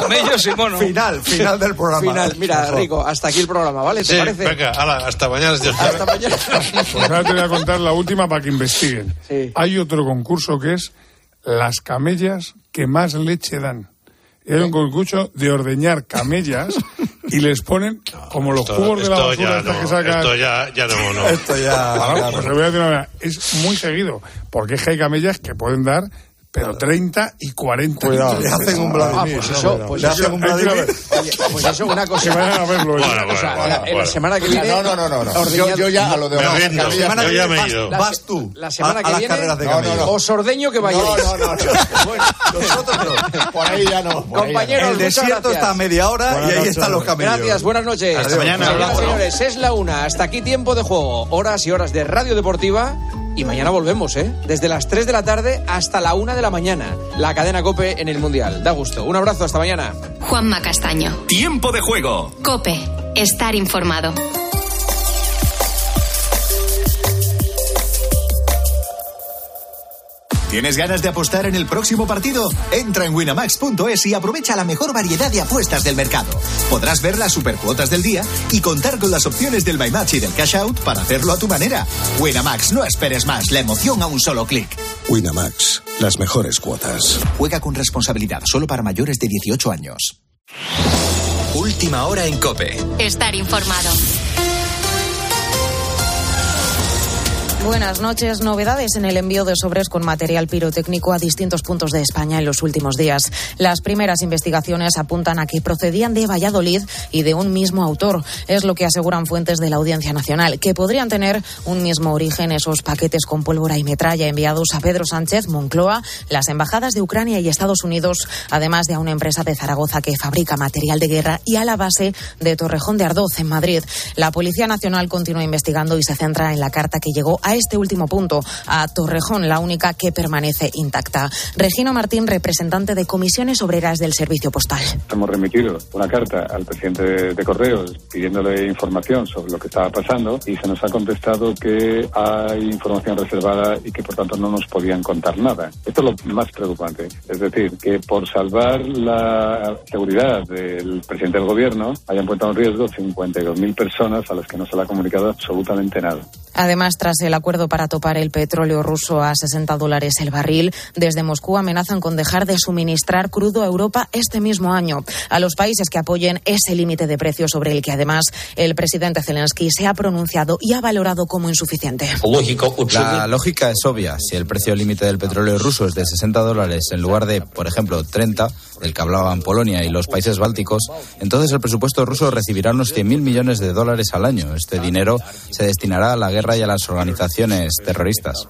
Camellos y monos. Final, final del programa. Final. Mira, Rico, hasta aquí el programa, ¿vale? ¿Te Sí, parece? venga, hasta mañana. quiere. Hasta mañana. Pues ahora te voy a contar la última para que investiguen. Sí. Hay otro concurso que es las camellas que más leche dan. Hay un concurso de ordeñar camellas y les ponen como los Esto- cubos de la basura ya no, que sacan. Esto ya, ya no, no. Esto ya. Claro. pues le voy a decir una es muy seguido, porque es que hay camellas que pueden dar, pero 30 y 40 Cuidado, le hacen un. Vladimir. Ah, pues eso, pues le eso. hacen un Vladimir. Oye, pues eso, una Que cosa. vayan a verlo. Bueno, ellos. O bueno, sea, bueno, la- en la bueno. semana que viene. No, no, no, no. no. Yo, yo ya a lo de Me rindo, camellas- semana yo que ya viene me he ido. vas, vas tú La semana a, que a las viene. carreras de No, no, no. Os ordeño que vayáis. No, no, no, no. Bueno, Nosotros no. Por ahí ya no. Compañeros, El desierto está a media hora Buenas y ahí noches. están los camellos. Gracias, buenas noches. Hasta mañana. Señores, es la una. Hasta aquí tiempo de juego. Horas y horas de radio deportiva. Y mañana volvemos, ¿eh? Desde las 3 de la tarde hasta la 1 de la mañana. La cadena Cope en el Mundial. Da gusto. Un abrazo, hasta mañana. Juanma Castaño. Tiempo de juego. Cope. Estar informado. ¿Tienes ganas de apostar en el próximo partido? Entra en winamax.es y aprovecha la mejor variedad de apuestas del mercado. Podrás ver las supercuotas del día y contar con las opciones del My Match y del Cash Out para hacerlo a tu manera. Winamax, no esperes más, la emoción a un solo clic. Winamax, las mejores cuotas. Juega con responsabilidad, solo para mayores de 18 años. Última hora en Cope. Estar informado. Buenas noches. Novedades en el envío de sobres con material pirotécnico a distintos puntos de España en los últimos días. Las primeras investigaciones apuntan a que procedían de Valladolid y de un mismo autor. Es lo que aseguran fuentes de la Audiencia Nacional, que podrían tener un mismo origen esos paquetes con pólvora y metralla enviados a Pedro Sánchez, Moncloa, las embajadas de Ucrania y Estados Unidos, además de a una empresa de Zaragoza que fabrica material de guerra y a la base de Torrejón de Ardoz, en Madrid. La Policía Nacional continúa investigando y se centra en la carta que llegó a este último punto, a Torrejón, la única que permanece intacta. Regino Martín, representante de comisiones obreras del Servicio Postal. Hemos remitido una carta al presidente de, Correos pidiéndole información sobre lo que estaba pasando y se nos ha contestado que hay información reservada y que por tanto no nos podían contar nada. Esto es lo más preocupante. Es decir, que por salvar la seguridad del presidente del gobierno hayan puesto en riesgo 52.000 personas a las que no se le ha comunicado absolutamente nada. Además, tras el acuerdo para topar el petróleo ruso a 60 dólares el barril, desde Moscú amenazan con dejar de suministrar crudo a Europa este mismo año. A los países que apoyen ese límite de precio sobre el que además el presidente Zelensky se ha pronunciado y ha valorado como insuficiente. La lógica es obvia. Si el precio límite del petróleo ruso es de 60 dólares en lugar de, por ejemplo, 30, del que hablaban Polonia y los países bálticos, entonces el presupuesto ruso recibirá unos 100.000 millones de dólares al año. Este dinero se destinará a la guerra y a las organizaciones terroristas.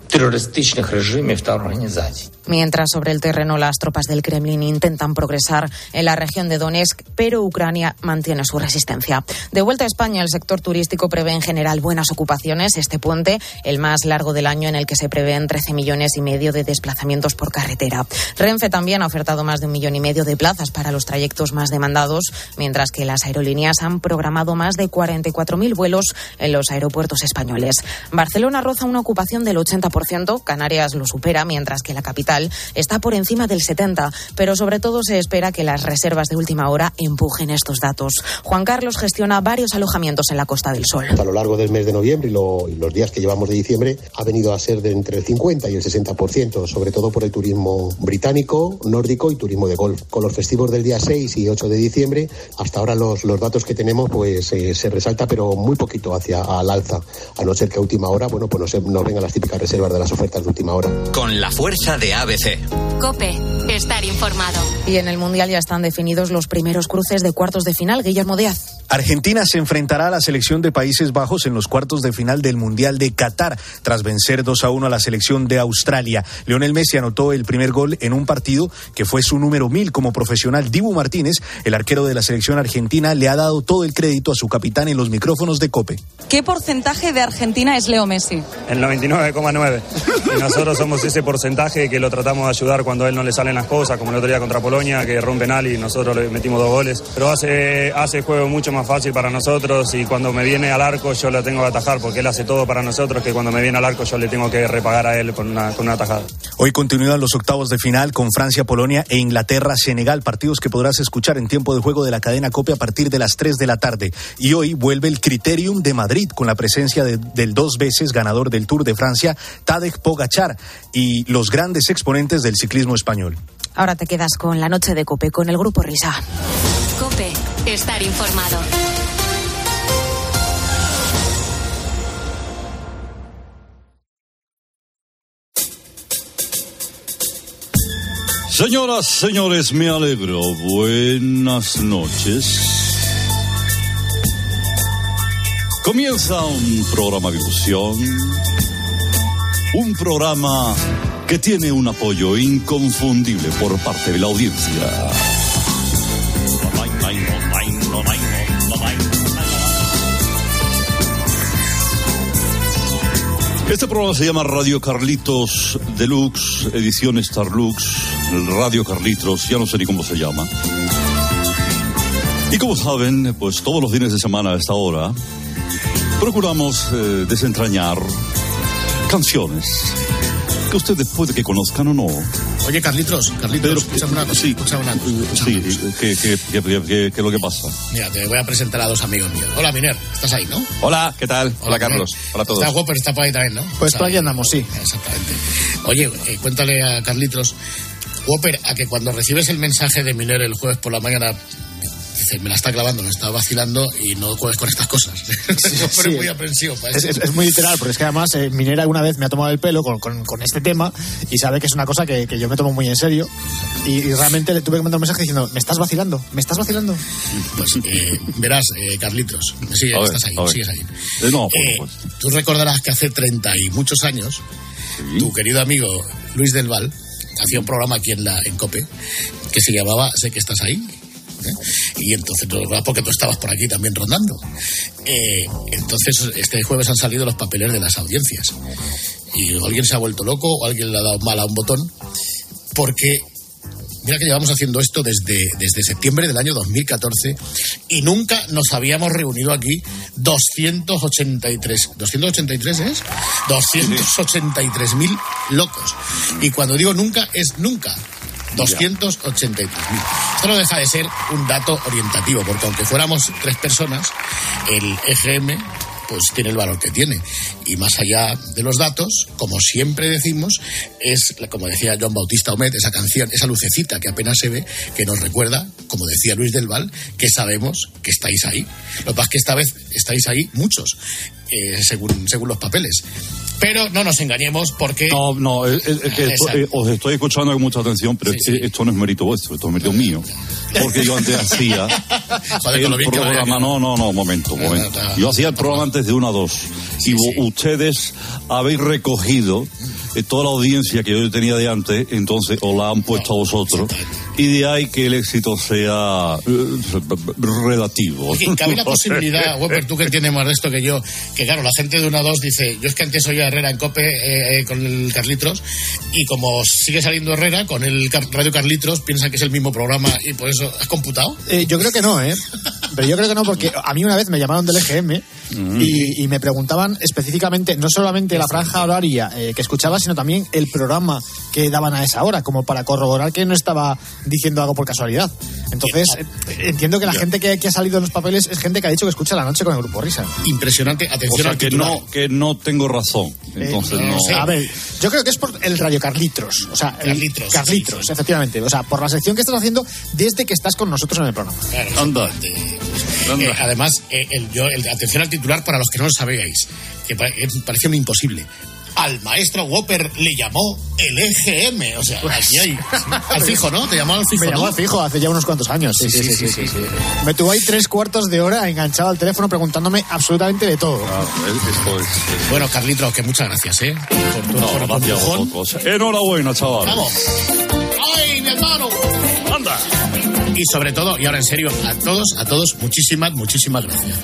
Mientras sobre el terreno las tropas del Kremlin intentan progresar en la región de Donetsk, pero Ucrania mantiene su resistencia. De vuelta a España, el sector turístico prevé en general buenas ocupaciones este puente, el más largo del año en el que se prevén 13 millones y medio de desplazamientos por carretera. Renfe también ha ofertado más de un millón y medio de plazas para los trayectos más demandados, mientras que las aerolíneas han programado más de 44.000 vuelos en los aeropuertos españoles. Barcelona roza una ocupación del 80%, Canarias lo supera, mientras que la capital está por encima del 70%, pero sobre todo se espera que las reservas de última hora empujen estos datos. Juan Carlos gestiona varios alojamientos en la Costa del Sol. A lo largo del mes de noviembre y, lo- y los días que llevamos de diciembre ha venido a ser de entre el 50 y el 60%, sobre todo por el turismo británico, nórdico y turismo de golf. Con los festivos del día 6 y 8 de diciembre, hasta ahora los, los datos que tenemos pues eh, se resalta pero muy poquito hacia al alza, a no ser que a última hora, bueno, pues nos, nos vengan las típicas reservas de las ofertas de última hora. Con la fuerza de ABC. Cope. Estar informado. Y en el Mundial ya están definidos los primeros cruces de cuartos de final. Guillermo Díaz. Argentina se enfrentará a la selección de Países Bajos en los cuartos de final del Mundial de Qatar, tras vencer 2 a 1 a la selección de Australia. Lionel Messi anotó el primer gol en un partido que fue su número mil como profesional. Dibu Martínez, el arquero de la selección argentina, le ha dado todo el crédito a su capitán en los micrófonos de Cope. ¿Qué porcentaje de Argentina es Leo Messi? El 99,9. Y nosotros somos ese porcentaje que lo tratamos de ayudar cuando a él no le salen las cosas, como el otro día contra Polonia, que rompen al y nosotros le metimos dos goles. Pero hace, hace juego mucho más más fácil para nosotros y cuando me viene al arco yo lo tengo que atajar porque él hace todo para nosotros que cuando me viene al arco yo le tengo que repagar a él con una, con una tajada. Hoy continúan los octavos de final con Francia, Polonia e Inglaterra-Senegal, partidos que podrás escuchar en tiempo de juego de la cadena Copia a partir de las 3 de la tarde. Y hoy vuelve el Criterium de Madrid con la presencia de- del dos veces ganador del Tour de Francia, Tadej Pogachar, y los grandes exponentes del ciclismo español. Ahora te quedas con la noche de Cope, con el grupo Risa. Cope, estar informado. Señoras, señores, me alegro. Buenas noches. Comienza un programa de ilusión. Un programa que tiene un apoyo inconfundible por parte de la audiencia. Este programa se llama Radio Carlitos Deluxe, edición Starlux, Radio Carlitos, ya no sé ni cómo se llama. Y como saben, pues todos los fines de semana a esta hora procuramos eh, desentrañar canciones que ustedes puede que conozcan o no. Oye, Carlitos, Carlitos, escúchame una cosa. sí. escúchame una cosa. Sí, ¿qué, qué, qué, qué- qué- qué es lo que pasa? Mira, te voy a presentar a dos amigos míos. Hola, Miner, estás ahí, ¿no? Hola, ¿qué tal? Hola, Carlos. Miner. Hola a todos. Está Whopper, está por ahí también, ¿no? Pues por ahí. andamos, sí. Exactamente. Oye, eh, cuéntale a Carlitos, Whopper, a que cuando recibes el mensaje de Miner el jueves por la mañana, dice, me la está clavando, me está vacilando y no juegues con estas cosas. Sí. es muy aprensivo para Es, eso. es- es muy literal, porque es que además eh, Minera alguna vez me ha tomado el pelo con, con- con este tema y sabe que es una cosa que, que yo me tomo muy en serio. Y, y realmente le tuve que mandar un mensaje diciendo, me estás vacilando, me estás vacilando. Pues eh, verás, eh, Carlitos, sigue, A ver, estás ahí, sigues ahí. Eh, no, Eh, supuesto. tú recordarás que hace 30 y muchos años, tu querido amigo Luis del Val hacía un programa aquí en, la, en COPE que se llamaba Sé que estás ahí. Y entonces, no, porque tú estabas por aquí también rondando. Eh, entonces, este jueves han salido los papeles de las audiencias. Y alguien se ha vuelto loco o alguien le ha dado mal a un botón, porque Mira que llevamos haciendo esto desde, desde septiembre del año 2014 y nunca nos habíamos reunido aquí 283. ¿283 es? 283.000 locos. Y cuando digo nunca, es nunca. 283.000. Esto no deja de ser un dato orientativo, porque aunque fuéramos tres personas, el EGM pues tiene el valor que tiene. Y más allá de los datos, como siempre decimos, es, como decía John Bautista Omet, esa canción, esa lucecita que apenas se ve, que nos recuerda, como decía Luis del Val, que sabemos que estáis ahí. Lo que pasa es que esta vez estáis ahí muchos, eh, según, según los papeles. Pero no nos engañemos porque... No, no, es, es- que esto- eh, os estoy escuchando con mucha atención, pero es que esto no es mérito vuestro, esto es mérito mío. Porque yo antes hacía Joder, el programa, no, no, no, momento, momento. Yo hacía el programa antes de una a dos. Y vo- ustedes habéis recogido eh, toda la audiencia que yo tenía de antes, entonces os la han puesto a vosotros. Y de ahí que el éxito sea eh, relativo. Oye, cabe la posibilidad, Weber, tú que entiendes más de esto que yo, que claro, la gente de una a dos dice, yo es que antes oía a Herrera en Cope eh, eh, con el Carlitos, y como sigue saliendo Herrera con el Radio Carlitos, piensan que es el mismo programa y por eso, ¿has computado? Eh, yo creo que no, ¿eh? Pero yo creo que no, porque a mí una vez me llamaron del EGM y, y me preguntaban específicamente, no solamente la franja horaria eh, que escuchaba, sino también el programa que daban a esa hora, como para corroborar que no estaba diciendo algo por casualidad. Entonces, eh, entiendo que la gente que, que ha salido en los papeles es gente que ha dicho que escucha la noche con el grupo Risa. Impresionante, O atención sea al que titular. no, que no tengo razón. Entonces Eh, no. A ver, yo creo que es por el Radio Carlitros. O sea, el- Carlitros, Carlitros, efectivamente. O sea, por la sección que estás haciendo desde que estás con nosotros en el programa. Claro, Anda. Eh, además, eh, el, yo, el- atención al titular para los que no lo sabéis, que pa- eh, pareció muy imposible. Al maestro Whopper le llamó el EGM. O sea, aquí hay. Al fijo, ¿no? Te llamó al fijo. Me llamó ¿no? al fijo hace ya unos cuantos años. Sí, sí, sí. sí, sí, sí. Me tuvo ahí tres cuartos de hora enganchado al teléfono preguntándome absolutamente de todo. Bueno, Carlitos, que muchas gracias, ¿eh? Por tu, No, por tu gracias a empujón. vosotros. Enhorabuena, chaval. ¡Vamos! ¡Ay, mi hermano! ¡Anda! Y sobre todo, y ahora en serio, a todos, a todos, muchísimas, muchísimas gracias.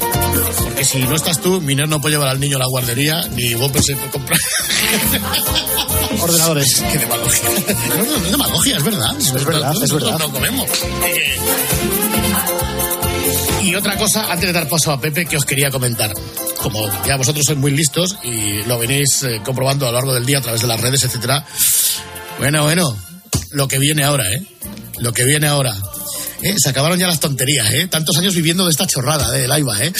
Porque si no estás tú, Miner no puede llevar al niño a la guardería, ni Whopper se puede comprar. Ordenadores. Qué demagogia. No, no, no es demagogia, es verdad. Es verdad, es Nosotros verdad. no comemos. Eh, Y, otra cosa, antes de dar paso a Pepe, que os quería comentar. Como ya vosotros sois muy listos y lo venís eh, comprobando a lo largo del día a través de las redes, etcétera. Bueno, bueno, lo que viene ahora, ¿eh? Lo que viene ahora. ¿Eh? Se acabaron ya las tonterías, ¿eh? Tantos años viviendo de esta chorrada de Laiva, ¿eh?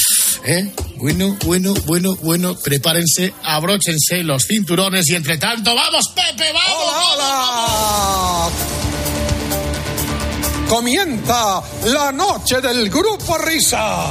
¿eh? Bueno, bueno, bueno, bueno, prepárense, abróchense los cinturones y entre tanto, ¡vamos, Pepe, vamos! ¡Hola, Comienza la noche del Grupo Risa.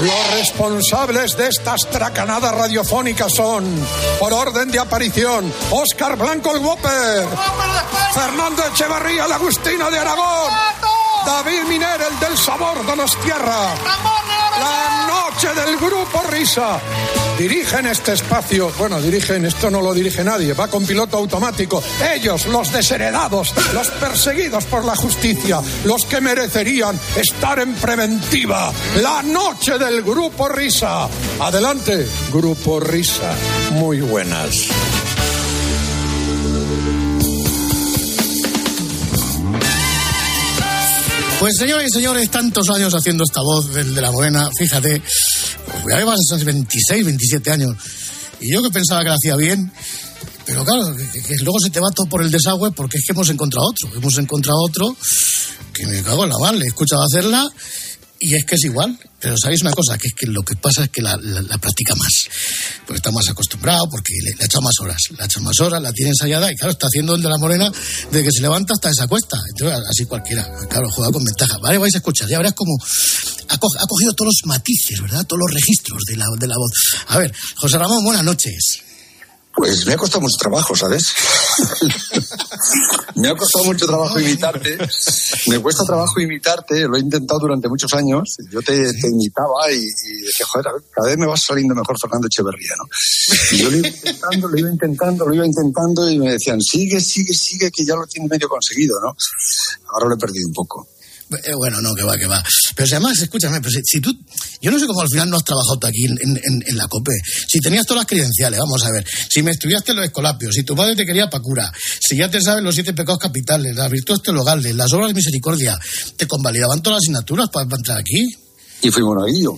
Los responsables de estas tracanadas radiofónicas son, por orden de aparición, Óscar Blanco el Whopper, Fernando Echevarría la Agustina de Aragón, David Miner el del sabor de los tierra, la noche del grupo Risa. Dirigen este espacio, bueno, dirigen, esto no lo dirige nadie, va con piloto automático. Ellos, los desheredados, los perseguidos por la justicia, los que merecerían estar en preventiva. La noche del grupo Risa. Adelante, grupo Risa. Muy buenas. Pues señores y señores, tantos años haciendo esta voz del de la buena, fíjate, pues ya llevas esos 26, 27 años. Y yo que pensaba que la hacía bien, pero claro, que, luego se te va todo por el desagüe porque es que hemos encontrado otro, hemos encontrado otro que me cago en la mal, le he escuchado hacerla y es que es igual. Pero sabéis una cosa, que es que lo que pasa es que la, practica más. Porque está más acostumbrado, porque le, le, ha echado más horas. Le ha echado más horas, la tiene ensayada y claro, está haciendo el de la morena de que se levanta hasta esa cuesta. Entonces, así cualquiera. Claro, juega con ventaja. Vale, vais a escuchar, ya verás cómo ha, co ha cogido todos los matices, ¿verdad? Todos los registros de la, de la voz. A ver, José Ramón, buenas noches. Pues me ha costado mucho trabajo, ¿sabes? me ha costado mucho trabajo imitarte. Me cuesta trabajo imitarte, lo he intentado durante muchos años. Yo te, te imitaba y, y, decía, joder, cada vez me va saliendo mejor Fernando Echeverría, ¿no? Y yo lo iba intentando, lo iba intentando, lo iba intentando y me decían, sigue, sigue, sigue, que ya lo tiene medio conseguido, ¿no? Ahora lo he perdido un poco. Eh, bueno, no, que va, que va. Pero si además, escúchame, pero si, si, tú, yo no sé cómo al final no has trabajado tú aquí en, en, en, la COPE. Si tenías todas las credenciales, vamos a ver. Si me estudiaste los escolapios, si tu padre te quería para cura, si ya te sabes los siete pecados capitales, las virtudes teologales, las obras de misericordia, te convalidaban todas las asignaturas para, para entrar aquí. Y fui monaguillo,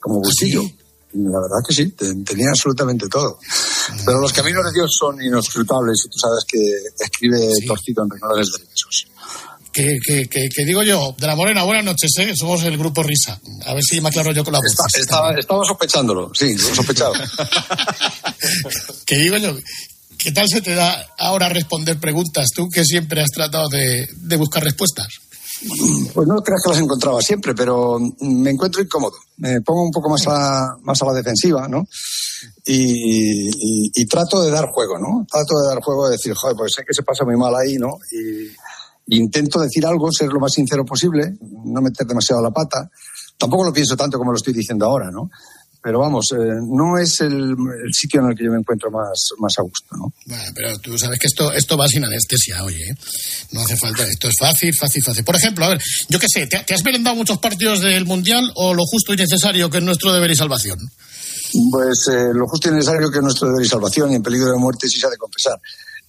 como Bustillo. ¿Sí? La verdad que sí, tenía absolutamente todo. Pero los caminos de Dios son inescrutables y tú sabes que escribe sí. torcido en renglones derechos. Que, que, que, que, digo yo, de la Morena, buenas noches, ¿eh? somos el grupo Risa. A ver si me aclaro yo con la voz. Está, estaba, estaba sospechándolo, sí, lo sospechado. que digo yo, ¿qué tal se te da ahora responder preguntas? Tú que siempre has tratado de, de buscar respuestas. Pues no creas que las encontraba siempre, pero me encuentro incómodo. Me pongo un poco más a, más a la defensiva, ¿no? Y, y, y, trato de dar juego, ¿no? Trato de dar juego, de decir, joder, pues sé que se pasa muy mal ahí, ¿no? Y intento decir algo, ser lo más sincero posible, no meter demasiado la pata. Tampoco lo pienso tanto como lo estoy diciendo ahora, ¿no? Pero vamos, eh, no es el, el, sitio en el que yo me encuentro más, más a gusto, ¿no? Bueno, pero tú sabes que esto, esto va sin anestesia, oye. ¿eh? No hace falta, esto es fácil, fácil, fácil. Por ejemplo, a ver, yo qué sé, ¿te, ¿te has merendado muchos partidos del Mundial o lo justo y necesario que es nuestro deber y salvación? Pues eh, lo justo y necesario que es nuestro deber y salvación y en peligro de muerte si se ha de confesar.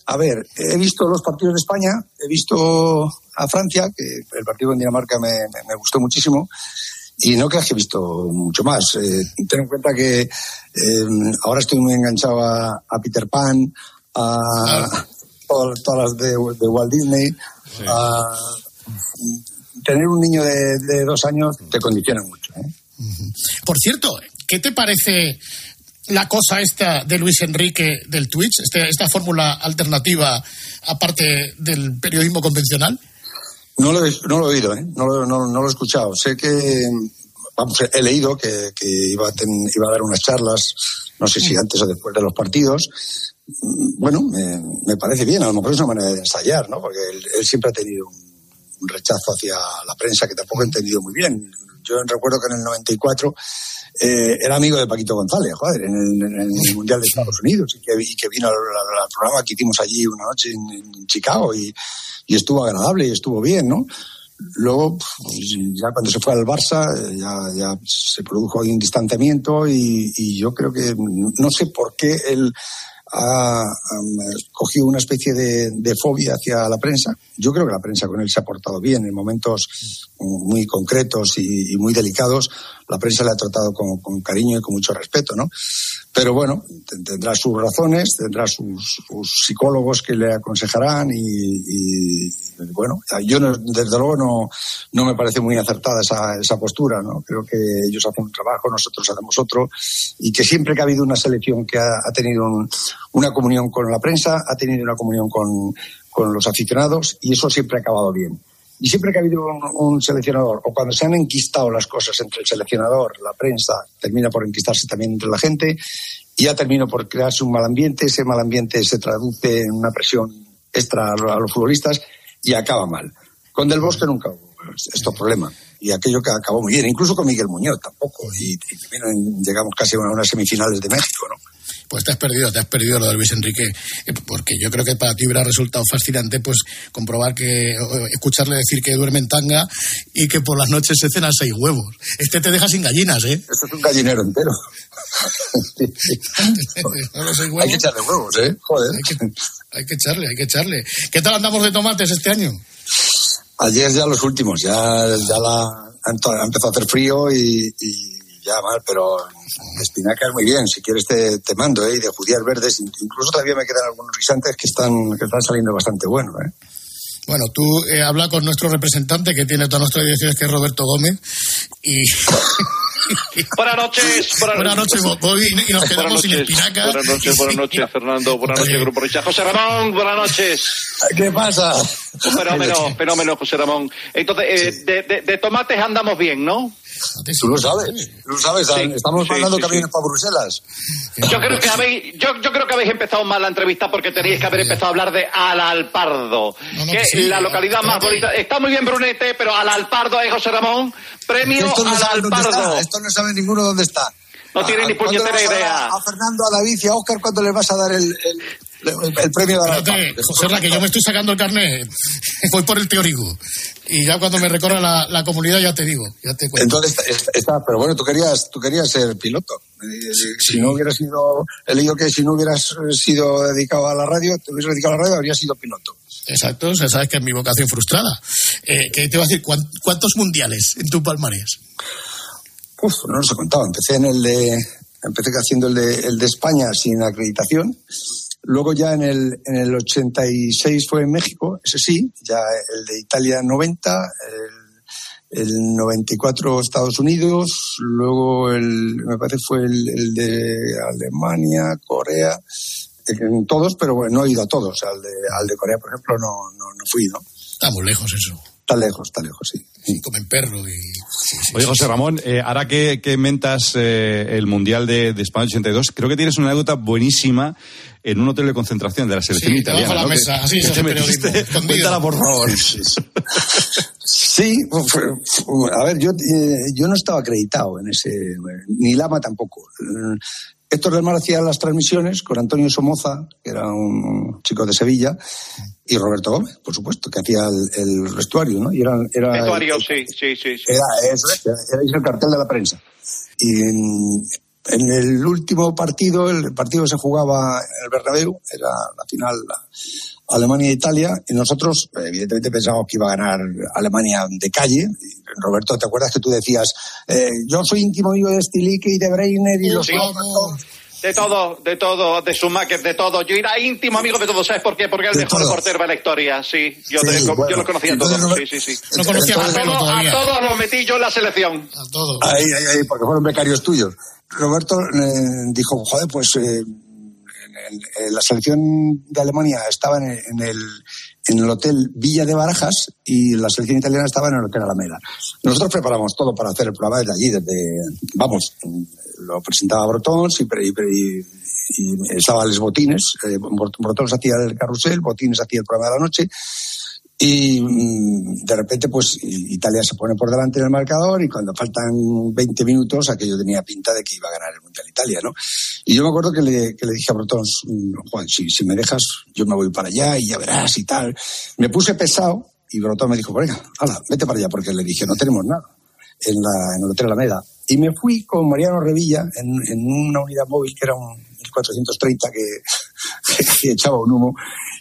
A ver, he visto los partidos de España, he visto a Francia, que el partido en Dinamarca me, me, me gustó muchísimo, y no creas que he visto mucho más. Eh, ten en cuenta que eh, ahora estoy muy enganchado a, a Peter Pan, a todas, todas, las de, de Walt Disney, sí. a, tener un niño de, de, dos años te condiciona mucho. ¿eh? Por cierto, ¿qué te parece la cosa esta de Luis Enrique del Twitch, este, esta fórmula alternativa aparte del periodismo convencional? No lo, he, no lo he oído, ¿eh? no, lo, no, no lo he escuchado. Sé que, vamos, he leído que, que iba, a ten, iba a dar unas charlas, no sé si antes o después de los partidos. Mm, Bueno, me, me parece bien, a lo mejor es una manera de ensayar, ¿no? Porque él, él siempre ha tenido un, un rechazo hacia la prensa que tampoco he entendido muy bien. Yo recuerdo que en el 94 eh, era amigo de Paquito González, joder, en el, en el Mundial de Estados Unidos y que, y que vino al, programa que hicimos allí una noche en, en Chicago y, y estuvo agradable y estuvo bien, ¿no? Luego, pues, ya cuando se fue al Barça, eh, ya, ya se produjo un distanciamiento y, y yo creo que no sé por qué él ha, um, cogido una especie de, de fobia hacia la prensa. Yo creo que la prensa con él se ha portado bien en momentos muy concretos y, y muy delicados. La prensa le ha tratado con, con cariño y con mucho respeto, ¿no? Pero bueno, te- tendrá sus razones, tendrá sus, sus psicólogos que le aconsejarán y, bueno, yo no- desde luego no, no me parece muy acertada esa, esa postura, ¿no? Creo que ellos hacen un trabajo, nosotros hacemos otro y que siempre que ha habido una selección que ha, ha tenido un- una comunión con la prensa, ha tenido una comunión con, con los aficionados y eso siempre ha acabado bien. Y siempre que ha habido un, seleccionador, o cuando se han enquistado las cosas entre el seleccionador, la prensa, termina por enquistarse también entre la gente, y ya termina por crearse un mal ambiente, ese mal ambiente se traduce en una presión extra a lo- a los futbolistas y acaba mal. Con Del Bosque nunca hubo estos problemas. Y aquello que acabó muy bien, incluso con Miguel Muñoz tampoco. Y, y llegamos casi a unas semifinales de México, ¿no? Pues te has perdido, te has perdido lo de Luis Enrique, eh, porque yo creo que para ti hubiera resultado fascinante pues comprobar que, escucharle decir que duerme en tanga y que por las noches se cenan seis huevos. Este te deja sin gallinas, ¿eh? Esto es un gallinero entero. Hay que echarle huevos, ¿eh? Joder. Hay que, hay que echarle, hay que echarle. ¿Qué tal andamos de tomates este año? Ayer ya los últimos, ya, ya la, ha empezado a hacer frío y, y ya mal, pero espinacas muy bien, si quieres te, te mando, ¿eh? Y de judías verdes, incluso todavía me quedan algunos guisantes que están, que están saliendo bastante buenos, ¿eh? Bueno, tú eh, habla con nuestro representante que tiene todas nuestras direcciones, que es Roberto Gómez, y... Buenas noches. Buenas noches, Bobby, y nos quedamos sin espinacas. Buenas noches, buenas noches, Fernando. Buenas noches, Grupo Richa. José Ramón, buenas noches. ¿Qué pasa? Un fenómeno, fenómeno, José Ramón. Entonces, eh, de, de- de tomates andamos bien, ¿no? Tú lo sabes, tú lo sabes, Sí, estamos sí, mandando sí, camiones sí. para Bruselas. Yo creo que habéis, yo, yo creo que habéis empezado mal la entrevista porque teníais que haber empezado a hablar de Alalpardo, no, que que es sí, la localidad más bonita. Está muy bien Brunete, pero Alalpardo es José Ramón. Premio Esto no Alalpardo. esto no sabe ninguno dónde está. No tiene ni ¿Cuándo le puñetera a idea. A Fernando, a David y a Oscar, ¿cuándo les vas a dar el, el, el- premio de la Espérate, José que yo me estoy sacando el carnet. Voy por el teórico. Y ya cuando me recorra la, la comunidad ya te digo, ya te cuento. Entonces está, está- pero bueno, tú querías, tú querías ser piloto. Eh, Si no hubieras sido, he leído que si no hubieras eh, sido dedicado a la radio, te hubieras dedicado a la radio, habrías sido piloto. Exacto, o sea, sabes que es mi vocación frustrada. Eh, ¿Qué te iba a decir? ¿Cuán- ¿Cuántos mundiales en tu palmarés? Uf, no los he contado. Empecé en el de, empecé haciendo el de, el de España sin acreditación. Luego ya en el, en el 86 fue en México, ese sí, ya el de Italia 90, el, el 94 Estados Unidos, luego el, me parece fue el, el de Alemania, Corea, en todos, pero bueno, no he ido a todos. Al de, al de Corea, por ejemplo, no, no, no fui, ¿no? Está muy lejos eso. Está lejos, está lejos, sí. Y comen perro y... sí, sí, Oye, sí, José sí. Ramón, eh, ahora que, que mentas eh, el Mundial de, de España 82, creo que tienes una anécdota buenísima en un hotel de concentración de la selección Sí, italiana. la ¿no? mesa, así que es te el metiste. periodismo, escondido. Cuéntala, por favor. Sí, fue- a ver, yo, eh, yo no estaba acreditado en ese, ni Lama tampoco. Eh, Héctor del Mar hacía las transmisiones con Antonio Somoza, que era un chico de Sevilla, y Roberto Gómez, por supuesto, que hacía el, el vestuario, ¿no? Y era, era, Vestuario, sí, sí, sí. sí. era, eso era el cartel de la prensa. Y en, el último partido, el partido que se jugaba en el Bernabéu, era la final Alemania-Italia, y nosotros, evidentemente, pensábamos que iba a ganar Alemania de calle. Y, Roberto, ¿te acuerdas que tú decías, eh, yo soy íntimo amigo de Stilike y de Breiner y los Sí. otros"? De todo, de todo, de Schumacher, de todo. Yo era íntimo amigo de todos, ¿sabes por qué? Porque era el mejor todos. portero de la historia, sí. Yo, Sí, de- yo bueno. lo conocía a Entonces, todos, sí, sí, sí. No conocía a todos, a todos los metí yo en la selección. A todos. Ahí, ahí, ahí, porque fueron becarios tuyos. Roberto eh, dijo, joder, pues eh, en en- la selección de Alemania estaba en el, en el, en el hotel Villa de Barajas y la selección italiana estaba en el hotel Alameda. Nosotros preparamos todo para hacer el programa desde allí, desde, vamos, lo presentaba Brotons y, y, y- estaba Les Botines, eh, Brot- Brotons hacía el carrusel, Botines hacía el programa de la noche y mm, de repente, pues Italia se pone por delante en el marcador y cuando faltan 20 minutos, aquello tenía pinta de que iba a ganar el Mundial Italia, ¿no? Y yo me acuerdo que le, que le dije a Brotons, mm, Juan, si, si me dejas, yo me voy para allá y ya verás y tal. Me puse pesado y Brotons me dijo, venga, hala, vete para allá, porque le dije, no tenemos nada en, la, en el Hotel Alameda. Y me fui con Mariano Revilla en, en una unidad móvil que era un 1430 que, que echaba un humo.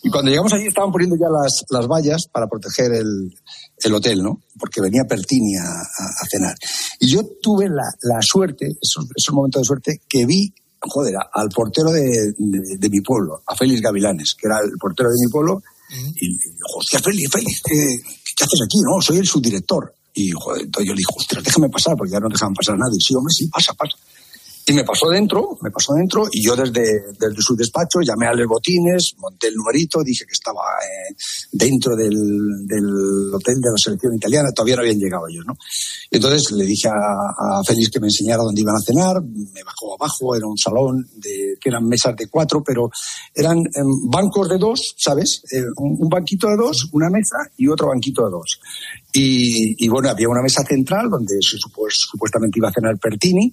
Y cuando llegamos allí estaban poniendo ya las, las vallas para proteger el, el hotel, ¿no? Porque venía Pertini a, a- a cenar. Y yo tuve la, la suerte, esos, esos momentos de suerte, que vi, joder, al portero de, de- de mi pueblo, a Félix Gavilanes, que era el portero de mi pueblo, y le dijo, hostia, Félix, Félix, ¿qué, qué haces aquí? No, soy el subdirector. Y joder, entonces yo le dije, ostras, déjame pasar, porque ya no dejaban pasar a nadie. Sí, hombre, sí, pasa, pasa. Y me pasó dentro, me pasó dentro, y yo desde, desde su despacho llamé a Les Botines, monté el numerito, dije que estaba eh, dentro del, del hotel de la selección italiana, todavía no habían llegado ellos, ¿no? Entonces le dije a, a Félix que me enseñara dónde iban a cenar, me bajó abajo, era un salón de, que eran mesas de cuatro, pero eran em, bancos de dos, ¿sabes? Eh, un, banquito de dos, una mesa y otro banquito de dos. Y, bueno, había una mesa central donde se supuestamente iba a cenar Pertini,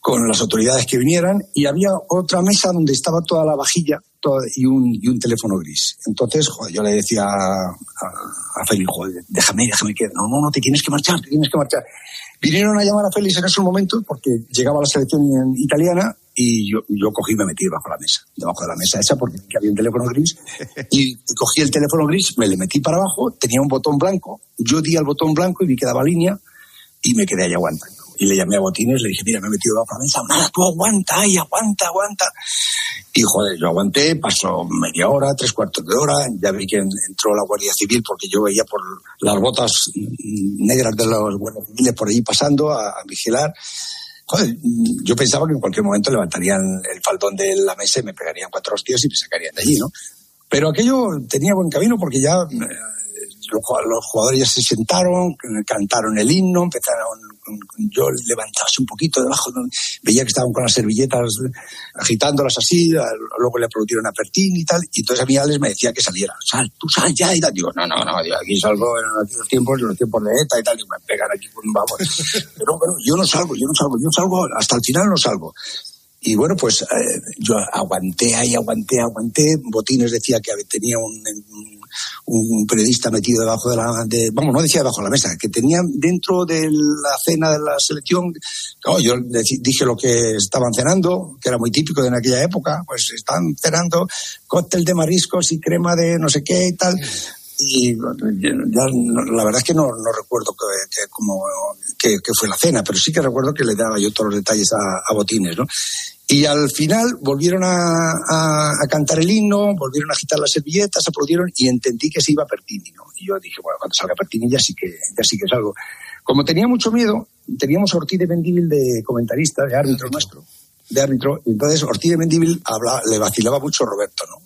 con las autoridades que vinieran y había otra mesa donde estaba toda la vajilla toda- y, un, y un teléfono gris. Entonces, joder, yo le decía a, a, a Félix, joder, déjame, déjame que... No, no, no, te tienes que marchar, te tienes que marchar. Vinieron a llamar a Félix en esos momentos porque llegaba la selección italiana y yo, yo cogí y me metí bajo la mesa, debajo de la mesa esa porque que había un teléfono gris y cogí el teléfono gris, me le metí para abajo, tenía un botón blanco, yo di al botón blanco y vi que daba línea y me quedé ahí aguantando. Y le llamé a Botines, le dije, mira, me he metido bajo la mesa, nada, tú aguanta, ay, aguanta, aguanta. Y joder, yo aguanté, pasó media hora, tres cuartos de hora, ya vi que en- entró la Guardia Civil porque yo veía por las botas negras de los guardias civiles por ahí pasando a, a vigilar. Joder, yo pensaba que en cualquier momento levantarían el faldón de la mesa y me pegarían cuatro hostias y me sacarían de allí, ¿no? Pero aquello tenía buen camino porque ya eh, los jug- los jugadores ya se sentaron, cantaron el himno, empezaron, yo levantaba así un poquito debajo, veía que estaban con las servilletas agitándolas así, luego le aplaudieron a y tal, y entonces a mí Alex me decía que saliera, sal, tú sal ya y tal. Digo, no, no, no, aquí salgo en aquellos tiempos, en los tiempos de ETA y tal, y me pegan aquí un vamos. Pero bueno, yo no salgo, yo no salgo, yo salgo, hasta el final no salgo. Y bueno, pues eh, yo aguanté ahí, aguanté, aguanté. Botines decía que tenía un, un- periodista metido debajo de la... de- vamos, no decía debajo de la mesa, que tenía dentro de la cena de la selección... claro, yo deci- dije lo que estaban cenando, que era muy típico de en aquella época, pues están cenando cóctel de mariscos y crema de no sé qué y tal. Y ya la verdad es que no, no recuerdo que, que cómo- que- que fue la cena, pero sí que recuerdo que le daba yo todos los detalles a, a Botines, ¿no? Y al final volvieron a, a- a cantar el himno, volvieron a agitar las servilletas, aplaudieron y entendí que se iba Pertini, ¿no? Y yo dije, bueno, cuando salga Pertini ya sí que, ya sí que salgo. Como tenía mucho miedo, teníamos a Ortiz de Mendívil de comentarista, de árbitro nuestro, de árbitro, y entonces Ortiz de Mendívil habla- le vacilaba mucho a Roberto, ¿no?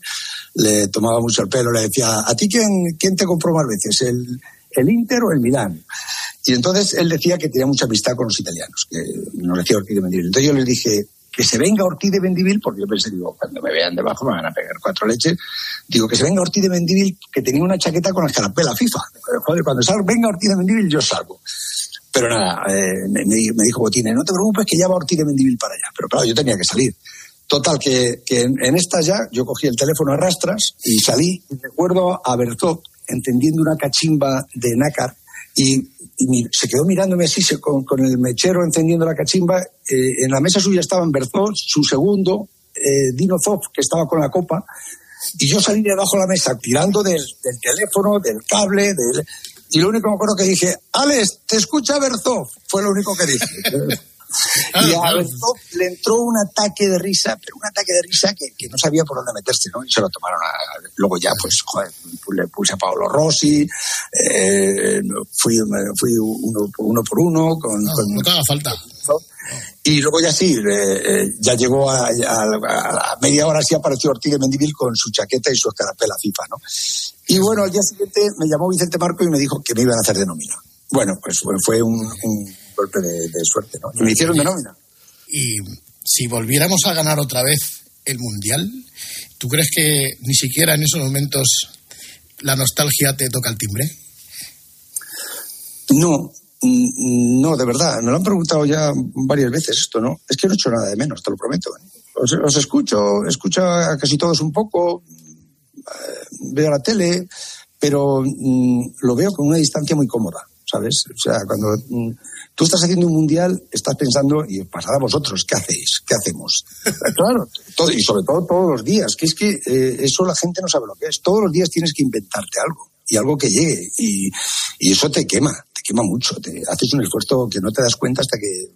Le tomaba mucho el pelo, le decía, ¿a ti quién, quién te compró más veces, el, el Inter o el Milán? Y entonces él decía que tenía mucha amistad con los italianos, que nos decía Ortiz de Mendívil. Entonces yo les dije que se venga Ortiz de Mendívil, porque yo pensé, digo, cuando me vean debajo me van a pegar cuatro leches. Digo, que se venga Ortiz de Mendívil, que tenía una chaqueta con la escarapela FIFA. Joder, cuando salga, venga Ortiz de Mendívil, yo salgo. Pero nada, eh, me, dijo Botines, no te preocupes que ya va Ortiz de Mendívil para allá. Pero claro, yo tenía que salir. Total, que, en, en esta ya yo cogí el teléfono a rastras y salí. Recuerdo a Berzot entendiendo una cachimba de nácar y, se quedó mirándome así se- con, el mechero encendiendo la cachimba. Eh, en la mesa suya estaban Berzot, su segundo, eh, Dino Zoff, que estaba con la copa, y yo salí de abajo de la mesa tirando del, teléfono, del cable, del... y lo único que me acuerdo que dije, Alex, te escucha Berzot, fue lo único que dije. Y a Berzot le entró un ataque de risa, pero un ataque de risa que, que no sabía por dónde meterse, ¿no? Y se lo tomaron a- Luego ya, pues, joder, le puse a Paolo Rossi, eh, fui, fui uno, por uno por uno con... No, con- no te haga falta. Y luego ya sí, eh, eh, ya llegó a, a- a media hora sí apareció Ortiz de Mendivil con su chaqueta y su escarapela FIFA, ¿no? Y bueno, al día siguiente me llamó Vicente Marco y me dijo que me iban a hacer de nómina. Bueno, pues fue un, un golpe de, de suerte, ¿no? Y me hicieron de nómina. Y si volviéramos a ganar otra vez el Mundial, ¿tú crees que ni siquiera en esos momentos la nostalgia te toca el timbre? No, mm, no, de verdad, me lo han preguntado ya varias veces esto, ¿no? Es que no he hecho nada de menos, te lo prometo. ¿eh? Os, os escucho, escucho a casi todos un poco, eh, veo la tele, pero mm, lo veo con una distancia muy cómoda, ¿sabes? O sea, cuando mm, tú estás haciendo un mundial, estás pensando, y pasará a vosotros, ¿qué hacéis? ¿Qué hacemos? claro, todo- y sobre todo todos los días, que es que eh, eso la gente no sabe lo que es. Todos los días tienes que inventarte algo y algo que llegue y, y eso te quema, te quema mucho. Te haces un esfuerzo que no te das cuenta hasta que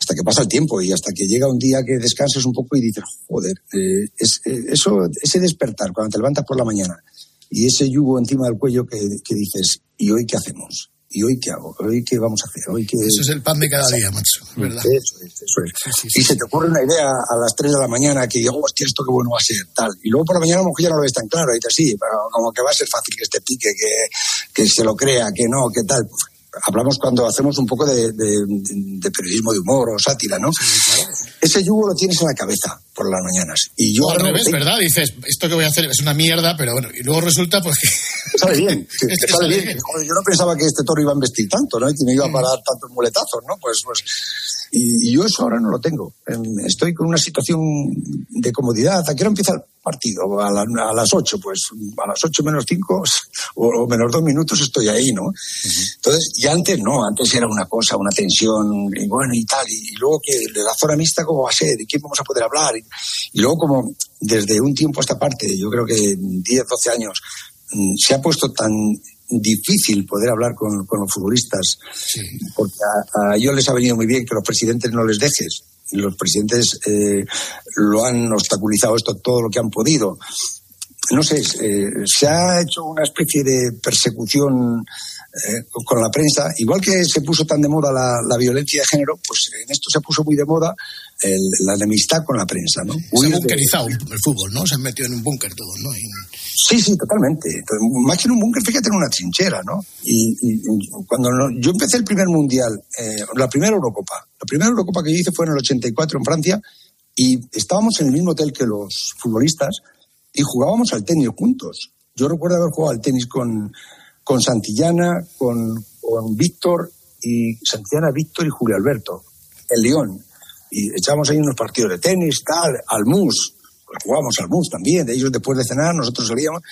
hasta que pasa el tiempo y hasta que llega un día que descanses un poco y dices, joder, eh, es, eh, eso, ese despertar cuando te levantas por la mañana y ese yugo encima del cuello que, que dices, ¿y hoy qué hacemos? ¿Y hoy qué hago? ¿Hoy qué vamos a hacer? ¿Hoy qué... Eso es el pan de cada día, macho, ¿verdad? Eso es, eso es. y se te ocurre una idea a las 3 de la mañana que digo, hostia, esto qué bueno va a ser, tal. Y luego por la mañana a lo mejor ya no lo ves tan claro, y dices, sí, pero como que va a ser fácil que este pique, que, que se lo crea, que no, que tal. Pues, hablamos cuando hacemos un poco de, de- de periodismo de humor o sátira, ¿no? Ese yugo lo tienes en la cabeza por las mañanas. Y yo O al revés. ¿verdad? Dices, esto que voy a hacer es una mierda, pero bueno, y luego resulta pues que... Te sale bien, te sale bien. Yo no pensaba que este toro iba a investir tanto, ¿no? Y que me iba a parar tantos muletazos, ¿no? Pues, pues, y, y yo eso ahora no lo tengo. Em, Estoy con una situación de comodidad. ¿A qué hora empieza el partido? A, la- a las 8, pues a las 8 menos 5 o, o menos 2 minutos estoy ahí, ¿no? Entonces, y antes no, antes era una cosa, una tensión, y bueno, y tal, y, y luego que de la zona mixta, ¿cómo va a ser? ¿Y quién vamos a poder hablar? Y, y luego, como desde un tiempo a esta parte, yo creo que 10, 12 años, mm, se ha puesto tan difícil poder hablar con, con los futbolistas, porque a, a ellos les ha venido muy bien que los presidentes no les dejes. Los presidentes eh, lo han obstaculizado esto todo lo que han podido. No sé, eh, se ha hecho una especie de persecución eh, con- con la prensa, igual que se puso tan de moda la, la violencia de género, pues en esto se puso muy de moda el- la enemistad con la prensa, ¿no? Se ha de- bunkerizado el fútbol, ¿no? Se han metido en un búnker todos, ¿no? Y- Sí, sí, totalmente. Entonces, más que en un búnker, fíjate en una trinchera, ¿no? Y, y- cuando no- yo empecé el primer mundial, eh, la primera Eurocopa, la primera Eurocopa que yo hice fue en el 84 en Francia y estábamos en el mismo hotel que los futbolistas y jugábamos al tenis juntos. Yo recuerdo haber jugado al tenis con, con Santillana, con, con Víctor y Santillana, Víctor y Julio Alberto, en León. Y echábamos ahí unos partidos de tenis, tal, al mus, jugábamos al mus también, de ellos después de cenar, nosotros salíamos.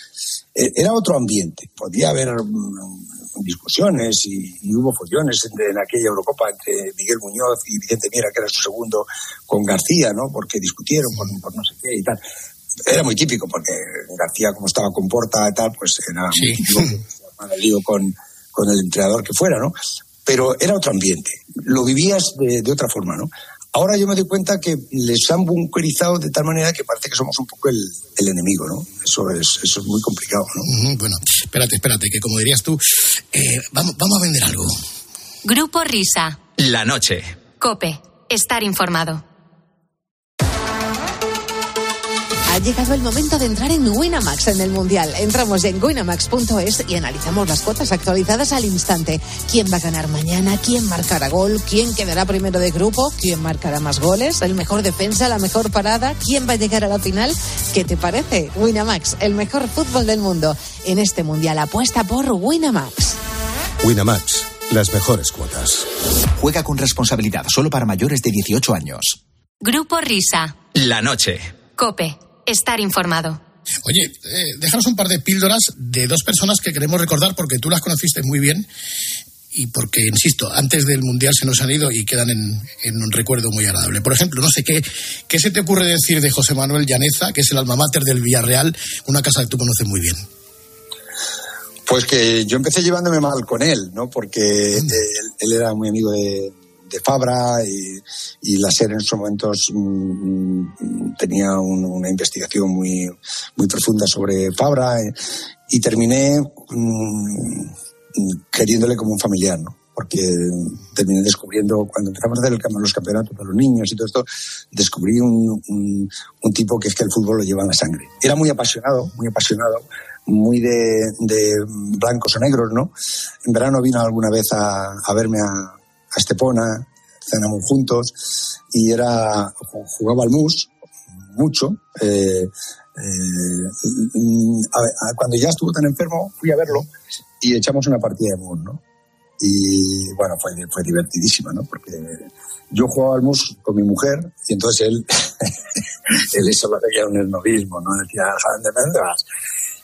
Eh, era otro ambiente, podía haber mm, discusiones y, y hubo follones en, en aquella Eurocopa entre Miguel Muñoz y Vicente Miera, que era su segundo, con García, ¿no? Porque discutieron por, por no sé qué y tal. Era muy típico, porque García, como estaba con Porta y tal, pues era muy típico que lío con, con el entrenador que fuera, ¿no? Pero era otro ambiente, lo vivías de, de otra forma, ¿no? Ahora yo me doy cuenta que les han bunkerizado de tal manera que parece que somos un poco el, el enemigo, ¿no? Eso es, eso es muy complicado, ¿no? Bueno, espérate, espérate, que como dirías tú, eh, vamos, vamos a vender algo. Grupo Risa. La noche. Cope. Estar informado. Ha llegado el momento de entrar en Winamax en el Mundial. Entramos en winamax.es y analizamos las cuotas actualizadas al instante. ¿Quién va a ganar mañana? ¿Quién marcará gol? ¿Quién quedará primero de grupo? ¿Quién marcará más goles? ¿El mejor defensa? ¿La mejor parada? ¿Quién va a llegar a la final? ¿Qué te parece? Winamax, el mejor fútbol del mundo. En este Mundial apuesta por Winamax. Winamax, las mejores cuotas. Juega con responsabilidad solo para mayores de 18 años. Grupo Risa. La noche. Cope. Estar informado. Oye, eh, déjanos un par de píldoras de dos personas que queremos recordar porque tú las conociste muy bien y porque, insisto, antes del Mundial se nos han ido y quedan en, en un recuerdo muy agradable. Por ejemplo, no sé qué, qué se te ocurre decir de José Manuel Llaneza, que es el alma mater del Villarreal, una casa que tú conoces muy bien. Pues que yo empecé llevándome mal con él, ¿no? Porque él, él era muy amigo de, de Fabra y, la SER en esos momentos mm, mm, tenía un- una investigación muy, muy profunda sobre Fabra eh, y terminé mm, queriéndole como un familiar, ¿no? porque terminé descubriendo, cuando empezamos a hacer el, los campeonatos para los niños y todo esto, descubrí un, un- tipo que es que el fútbol lo lleva en la sangre. Era muy apasionado, muy apasionado, muy de, de blancos o negros, ¿no? En verano vino alguna vez a, a verme a, a Estepona, cenamos juntos, y era, jugaba al mus, mucho. eh, eh, cuando ya estuvo tan enfermo, fui a verlo y echamos una partida de mus, ¿no? Y bueno, fue, fue divertidísima, ¿no? Porque yo jugaba al mus con mi mujer y entonces él, él eso lo veía un esnovismo, ¿no? Decía, "¿A dónde vas?".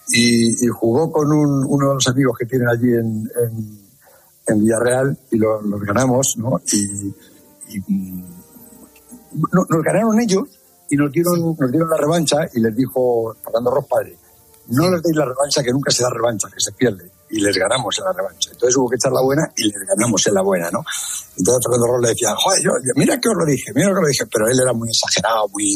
Y, y jugó con un- uno de los amigos que tienen allí en, en, en Villarreal y lo- los ganamos, ¿no? Y, y, mm, no- nos ganaron ellos y nos dieron, nos dieron la revancha y les dijo Fernando Ross padre, no les deis la revancha, que nunca se da revancha, que se pierde. Y les ganamos en la revancha. Entonces hubo que echar la buena y les ganamos en la buena, ¿no? Entonces Fernando Ross le decía, joder, yo, yo- mira que os lo dije, mira que os lo dije, pero él era muy exagerado, muy,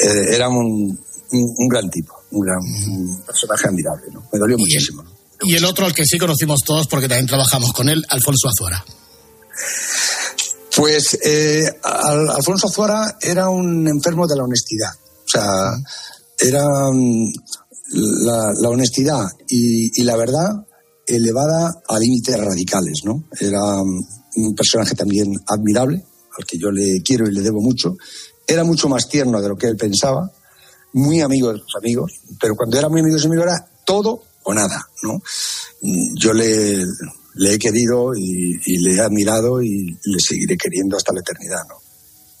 eh, era un, un, un gran tipo, un gran un personaje admirable, ¿no? Me dolió muchísimo. Y el otro al que sí conocimos todos porque también trabajamos con él, Alfonso Azuara. Pues eh, Al- Alfonso Azuara era un enfermo de la honestidad. O sea, era mm, la, honestidad y, y la verdad elevada a límites radicales, ¿no? Era mm, un personaje también admirable, al que yo le quiero y le debo mucho. Era mucho más tierno de lo que él pensaba, muy amigo de sus amigos, pero cuando era muy amigo de sus amigos era todo o nada, ¿no? Yo le, le he querido y, y le he admirado y le seguiré queriendo hasta la eternidad, ¿no?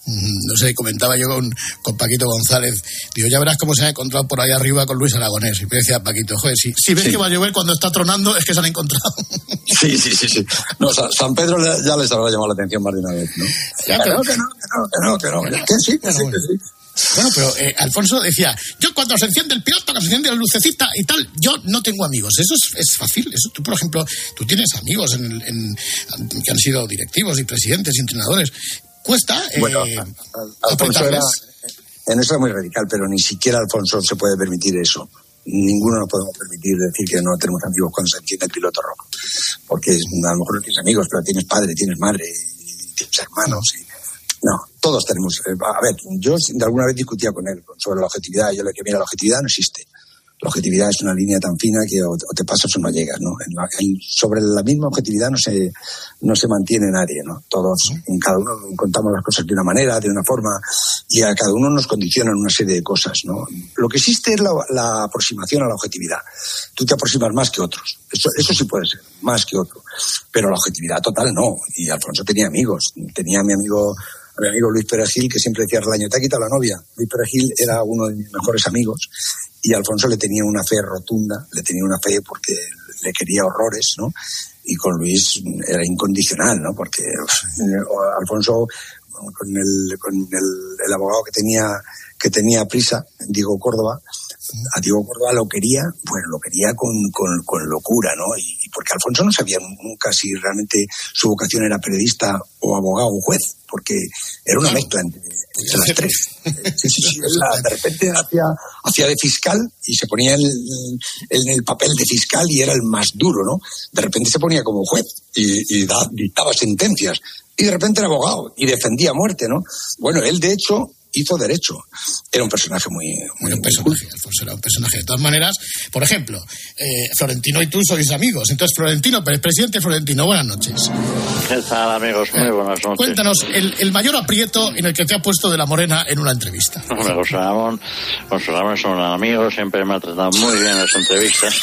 No sé, comentaba yo con, con Paquito González. Digo, ya verás cómo se ha encontrado por ahí arriba con Luis Aragonés. Y me decía Paquito, joder, si, si ves Sí. que va a llover cuando está tronando, es que se han encontrado. Sí, sí, sí, sí. No, Sa- San Pedro le- ya les habrá llamado la atención más de una vez, ¿no? Ya, que pero- no, que no, que no, que no, que no. Que sí, que sí, que sí. Bueno, pero eh, Alfonso decía, yo cuando se enciende el piloto, que se enciende la lucecita y tal, yo no tengo amigos. Eso es, es fácil. Eso, tú, por ejemplo, tú tienes amigos en, en- que han sido directivos y presidentes y entrenadores. Cuesta eh, Bueno, Al- Alfonso era, en eso era muy radical, pero ni siquiera Alfonso se puede permitir eso. Ninguno nos podemos permitir decir que no tenemos amigos cuando se enciende el piloto rojo. Porque a lo mejor no tienes amigos, pero tienes padre, tienes madre, y tienes hermanos. Y, no, todos tenemos. eh, a ver, yo de alguna vez discutía con él sobre la objetividad. Yo le decía, mira, la objetividad no existe. La objetividad es una línea tan fina que o, o te pasas o no llegas, ¿no? En la- en- sobre la misma objetividad no se, no se mantiene nadie, ¿no? Todos, en cada uno contamos las cosas de una manera, de una forma, y a cada uno nos condicionan una serie de cosas, ¿no? Lo que existe es la, la aproximación a la objetividad. Tú te aproximas más que otros. Eso, eso sí puede ser, más que otro. Pero la objetividad total no. Y Alfonso tenía amigos. Tenía a mi amigo, mi amigo Luis Perejil, que siempre decía Arlaño, te ha quitado la novia. Luis Perejil era uno de mis mejores amigos y Alfonso le tenía una fe rotunda, le tenía una fe porque le quería horrores, ¿no? Y con Luis era incondicional, ¿no? Porque uf, Alfonso con el, con el, el abogado que tenía que tenía prisa, Diego Córdoba, a Diego Córdoba lo quería, bueno, lo quería con, con, con locura, ¿no? Y, y porque Alfonso no sabía nunca si realmente su vocación era periodista o abogado o juez, porque era una mezcla entre, entre las tres. Sí, sí, sí. Él, de repente hacía, hacía de fiscal y se ponía en el, en el papel de fiscal y era el más duro, ¿no? De repente se ponía como juez y, y da- dictaba sentencias. Y de repente era abogado y defendía a muerte, ¿no? Bueno, él de hecho hizo derecho. Era un personaje muy... muy un personaje, Alfonso era un personaje. De todas maneras, por ejemplo, eh, Florentino y tú sois amigos. Entonces, Florentino, pre- presidente Florentino, buenas noches. ¿Qué tal, amigos? Muy buenas noches. Cuéntanos el, el mayor aprieto en el que te ha puesto de la Morena en una entrevista. Hombre, José Ramón, José Ramón es un amigo, siempre me ha tratado muy bien en las entrevistas.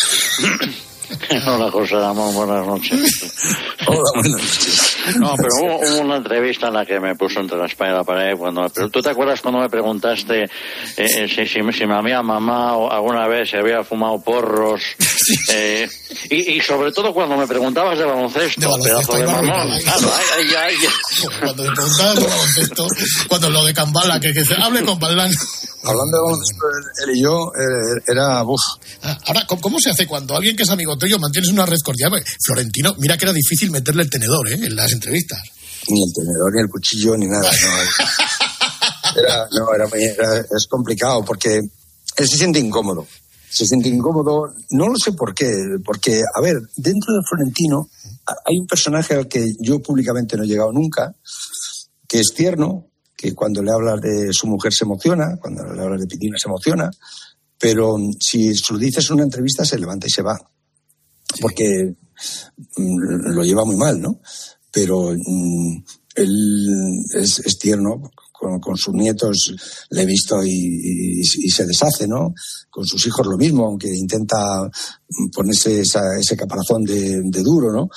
Hola, José Ramón, buenas noches. Hola, buenas noches. No, pero hubo, hubo una entrevista en la que me puso entre la espalda y la pared. Cuando, pero ¿Tú te acuerdas cuando me preguntaste eh, eh, si, si, si me había mamado alguna vez, si había fumado porros? Eh, y, y sobre todo cuando me preguntabas de baloncesto, De baloncesto, pedazo de mamón. ahí va. Claro, ay, ay, ay. Cuando me preguntabas de baloncesto, cuando lo de Cambala, que, que se hable con Balán. Hablando de baloncesto, él y yo, eh, era... Uf, Ah, Ahora, ¿cómo, se hace cuando alguien que es amigo tuyo mantienes una red cordial? Florentino, mira que era difícil meterle el tenedor ¿eh? en las entrevistas. ni el tenedor, ni el cuchillo, ni nada. No, era, no, era muy- era- es complicado porque él se siente incómodo. Se siente incómodo. No lo sé por qué, porque, a ver, dentro de Florentino hay un personaje al que yo públicamente no he llegado nunca, que es tierno, que cuando le hablas de su mujer se emociona, cuando le hablas de Pitina se emociona, pero mm, si se lo dices en una entrevista se levanta y se va. Porque mm, lo lleva muy mal, ¿no? Pero mm, él es, es tierno, con, con sus nietos le he visto y, se deshace, ¿no? Con sus hijos lo mismo, aunque intenta ponerse esa- ese caparazón de, de duro, ¿no?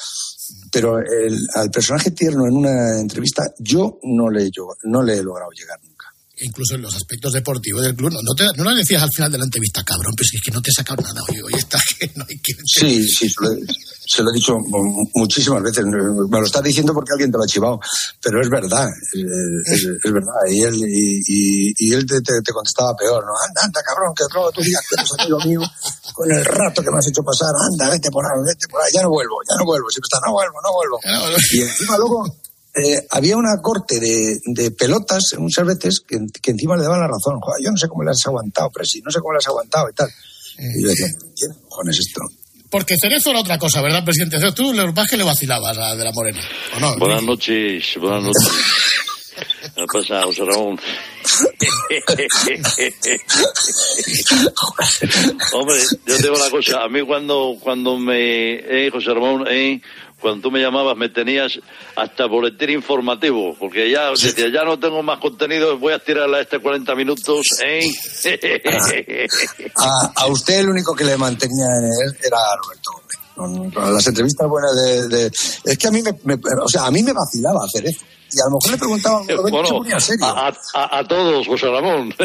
Pero el- al personaje tierno en una entrevista yo no le, llegado- no le he logrado llegar. Incluso en los aspectos deportivos del club. No, no, te, no le decías al final de la entrevista, cabrón, pero si es que no te he sacado nada. Oye, oye, está que no hay quien te- Sí, sí, se lo, he- se lo he dicho mu- muchísimas veces. Me lo estás diciendo porque alguien te lo ha chivado, pero es verdad, eh, es, es verdad. Y él, y, y- y él te, te- te contestaba peor, ¿no? Anda, anda, cabrón, que luego tú digas que eres amigo mío con el rato que me has hecho pasar. Anda, vete por ahí, vete por ahí. Ya no vuelvo, ya no vuelvo. Siempre está, no vuelvo, no vuelvo. Y encima luego eh, había una corte de, de pelotas muchas veces que, que encima le daban la razón. Joder, yo no sé cómo le has aguantado, Presi, no sé cómo le has aguantado y tal. Y yo decía, ¿quién cojones esto? Porque Cerezo era otra cosa, ¿verdad, presidente? Cerezo, Tú lo es que le vacilabas a de la Morena. ¿O no? Buenas noches, buenas noches. ¿Qué pasa, José Ramón? Hombre, yo tengo la cosa. A mí cuando, cuando me... Eh, José Ramón, eh, cuando tú me llamabas me tenías hasta boletín informativo, porque ya decía, ya no tengo más contenido, voy a tirarle a este 40 minutos, eh. A, usted el único que le mantenía en él era Roberto Gómez. Las entrevistas buenas de, de- Es que a mí me, me- O sea, a mí me vacilaba hacer eso. Y a lo mejor le preguntaban a Roberto y se Bueno, ponía serio. a, a- a todos, José Ramón.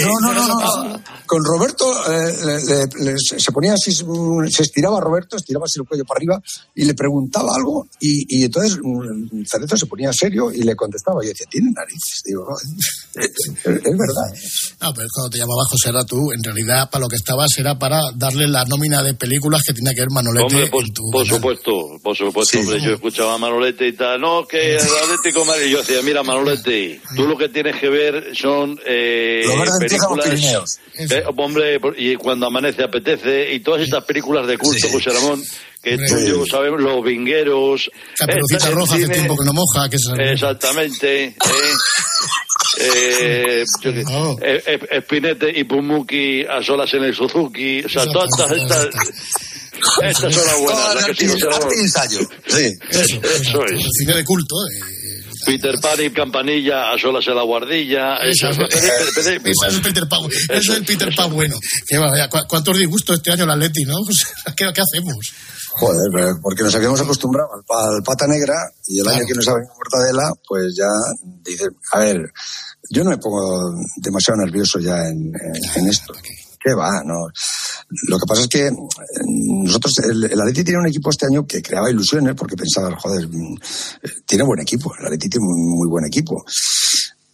No, no, no, no. Con Roberto eh, le- le- le- se ponía así, se estiraba Roberto, estiraba así el cuello para arriba y le preguntaba algo y, y entonces mm, Cerezo se ponía serio y le contestaba. Y yo decía, tiene narices. Digo, "Joder, es, es verdad. No, pero cuando te llamaba José era tú, en realidad para lo que estabas era para darle la nómina de películas que tenía que ver Manolete Hombre, por, en tu por supuesto, por supuesto, hombre, yo escuchaba a Manolete y tal, no, que el Atlético y yo decía, mira Manolete, tú lo que tienes que ver son eh, películas, eh, hombre, y cuando amanece apetece, y todas estas películas de culto, José Ramón, que tú y yo sabemos, los vingueros, Caperucita eh, Roja hace tiempo que no moja, que es... Exactamente. eh. Eh, qué- eh, eh, Espinete y Pumuki a solas en el Suzuki. O sea, todas estas, estas, estas son las buenas. ¿verdad que sí, José Ramón? ensayo. Sí. Eso es. Cine de culto, eh. Peter Pan y Campanilla a solas en la guardilla. Eso, es el Peter Pan, ese es el Peter Pan bueno. ¿Cuántos disgustos este año el Atleti, no? ¿Qué, qué hacemos? Joder, porque nos habíamos acostumbrado al, pa- al pata negra y el año que nos ha venido Mortadela, pues ya dice, a ver, yo no me pongo demasiado nervioso ya en, en- en esto. ¿Qué va? No. Lo que pasa es que eh, nosotros, el, el Atleti tiene un equipo este año que creaba ilusiones porque pensaba, joder, mm, eh, tiene buen equipo, el Atleti tiene muy, muy buen equipo.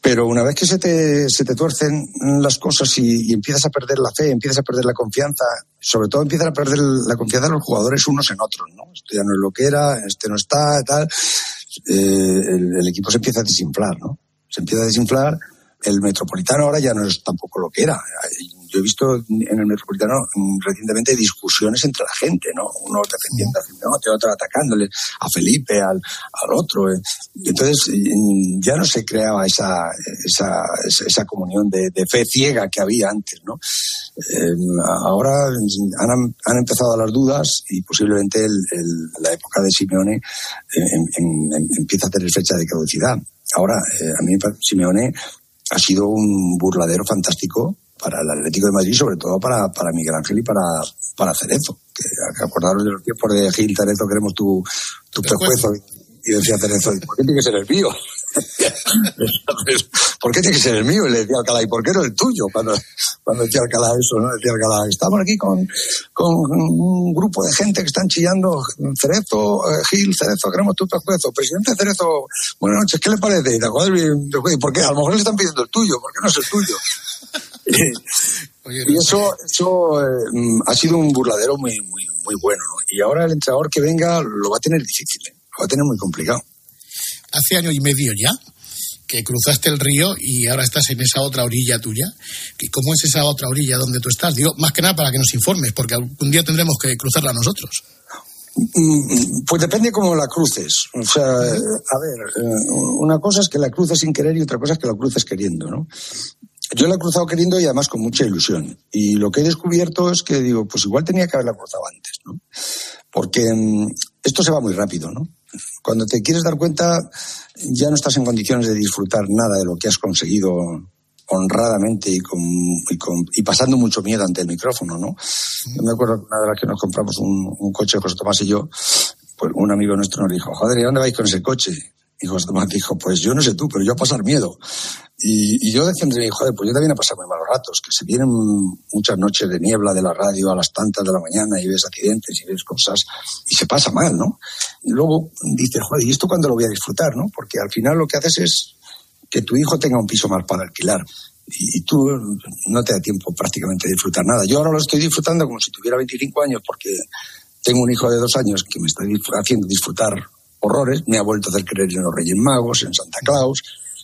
Pero una vez que se te, se te tuercen las cosas y, empiezas a perder la fe, empiezas a perder la confianza, sobre todo empiezan a perder la confianza de los jugadores unos en otros, ¿no? Esto ya no es lo que era, este no está, tal. Eh, el, el equipo se empieza a desinflar, ¿no? Se empieza a desinflar. El Metropolitano ahora ya no es tampoco lo que era. Yo he visto en el Metropolitano recientemente discusiones entre la gente, ¿no? Uno defendiendo a otro atacándole a Felipe, al, al otro. eh. Entonces mm, ya no se creaba esa, esa, esa, comunión de, de fe ciega que había antes, ¿no? Eh, ahora han, han empezado las dudas y posiblemente el, la época de Simeone eh, em- em- em- empieza a tener fecha de caducidad. Ahora, eh, a mí Simeone ha sido un burladero fantástico para el Atlético de Madrid, sobre todo para, para Miguel Ángel y para, para Cerezo. Que, que acordaros de los tiempos de Gil Cerezo, queremos tu, tu pescuezo. Y decía Cerezo, ¿por qué tiene que ser el mío? ¿Por qué tiene que ser el mío? Y le decía Alcalá, ¿y por qué no el tuyo? Cuando, cuando decía Alcalá eso, ¿no? Decía Alcalá, estamos aquí con, con un grupo de gente que están chillando Cerezo, eh, Gil, Cerezo, queremos tu pescuezo. Presidente Cerezo, buenas noches, ¿qué le parece? Y, dice, "Joder, ¿y ¿por qué? A lo mejor le están pidiendo el tuyo, ¿por qué no es el tuyo? y eso, eso eh, ha sido un burladero muy, muy, muy bueno, ¿no? Y ahora el entrenador que venga lo va a tener difícil, ¿eh? lo va a tener muy complicado. Hace año y medio ya que cruzaste el río y ahora estás en esa otra orilla tuya. ¿Y ¿Cómo es esa otra orilla donde tú estás? Digo, más que nada para que nos informes, porque algún día tendremos que cruzarla nosotros. Mm, Pues depende cómo la cruces. O sea, a ver, eh, una cosa es que la cruces sin querer y otra cosa es que la cruces queriendo, ¿no? Yo la he cruzado queriendo y además con mucha ilusión. Y lo que he descubierto es que digo, pues igual tenía que haberla cruzado antes, ¿no? Porque mm, esto se va muy rápido, ¿no? Cuando te quieres dar cuenta, ya no estás en condiciones de disfrutar nada de lo que has conseguido honradamente y, con, y, con- y pasando mucho miedo ante el micrófono, ¿no? Yo me acuerdo que una vez que nos compramos un, un coche, José Tomás y yo, pues un amigo nuestro nos dijo, joder, ¿y dónde vais con ese coche? Y José Tomás dijo, pues yo no sé tú, pero yo a pasar miedo. Y, y yo mí, joder, pues yo también a pasar muy malos ratos, que se vienen muchas noches de niebla de la radio a las tantas de la mañana y ves accidentes y ves cosas y se pasa mal, ¿no? Luego dices, joder, ¿y esto cuándo lo voy a disfrutar, no? Porque al final lo que haces es que tu hijo tenga un piso más para alquilar. Y, tú no te da tiempo prácticamente de disfrutar nada. Yo ahora lo estoy disfrutando como si tuviera 25 años porque tengo un hijo de dos años que me está haciendo disfrutar Me ha vuelto a hacer creer en los Reyes Magos, en Santa Claus.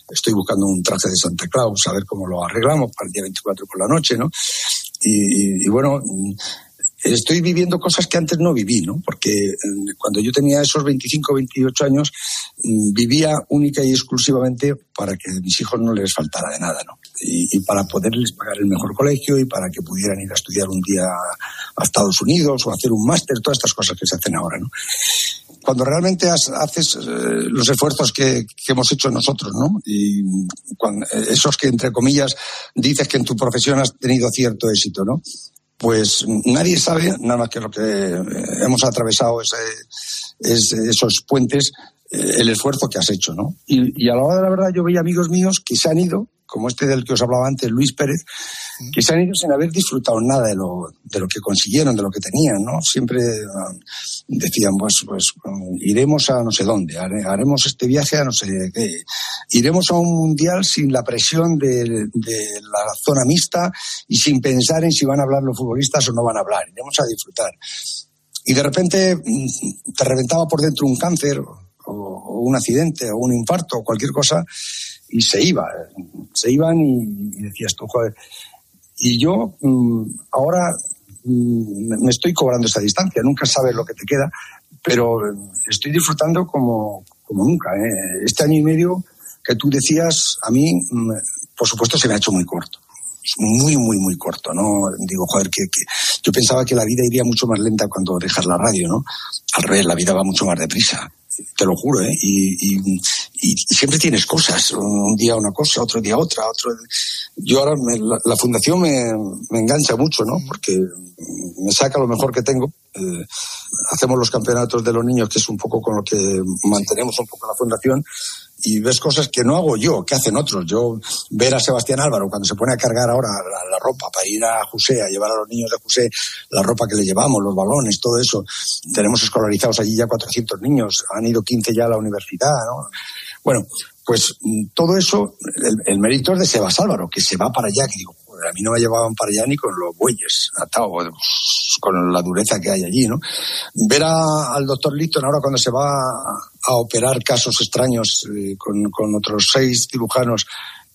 Estoy buscando un traje de Santa Claus, a ver cómo lo arreglamos para el día 24 por la noche, ¿no? Y, bueno, estoy viviendo cosas que antes no viví, ¿no? Porque mm, cuando yo tenía esos 25, 28 años, mm, vivía única y exclusivamente para que a mis hijos no les faltara de nada, ¿no? Y, y para poderles pagar el mejor colegio y para que pudieran ir a estudiar un día a Estados Unidos o hacer un máster, todas estas cosas que se hacen ahora, ¿no? Cuando realmente has- haces eh, los esfuerzos que, hemos hecho nosotros, ¿no? Y cuando- eh, esos que, entre comillas, dices que en tu profesión has tenido cierto éxito, ¿no? pues nadie sabe, nada más que lo que eh, hemos atravesado ese, esos puentes, el esfuerzo que has hecho, ¿no? Y, y a la hora de la verdad yo veía amigos míos que se han ido, como este del que os hablaba antes, Luis Pérez, que se han ido sin haber disfrutado nada de lo, de lo que consiguieron, de lo que tenían, ¿no? Siempre ah, decían, pues, pues mm, iremos a no sé dónde, hare- haremos este viaje a no sé qué, iremos a un mundial sin la presión de, la zona mixta y sin pensar en si van a hablar los futbolistas o no van a hablar, iremos a disfrutar. Y de repente mm, te reventaba por dentro un cáncer o, o un accidente o un infarto o cualquier cosa y se iba, se iban y, y decías tú, joder. Y yo mm, ahora mm, me- estoy cobrando esa distancia, nunca sabes lo que te queda, pero eh, estoy disfrutando como, como nunca. ¿eh? Este año y medio que tú decías, a mí, mm, por supuesto, se me ha hecho muy corto. Muy, muy, muy corto, ¿no? Digo, joder, que yo pensaba que la vida iría mucho más lenta cuando dejas la radio, ¿no? Al revés, la vida va mucho más deprisa te lo juro, ¿eh? Y, y, siempre tienes cosas, un día una cosa, otro día otra, otro. Yo ahora, me- la, la fundación me, me engancha mucho, ¿no? Porque me saca lo mejor que tengo. Eh, hacemos los campeonatos de los niños, que es un poco con lo que mantenemos un poco la fundación, y ves cosas que no hago yo, que hacen otros. Yo ver a Sebastián Álvaro cuando se pone a cargar ahora la, ropa para ir a José, a llevar a los niños de José la ropa que le llevamos, los balones, todo eso. Tenemos escolarizados allí ya 400 niños, han ido 15 ya a la universidad, ¿no? Bueno, pues mm, todo eso, el, el mérito es de Sebas Álvaro, que se va para allá, que digo, a mí no me llevaban para allá ni con los bueyes atados, con la dureza que hay allí, ¿no? Ver al doctor Litton ahora cuando se va a, operar casos extraños eh, con, con otros seis cirujanos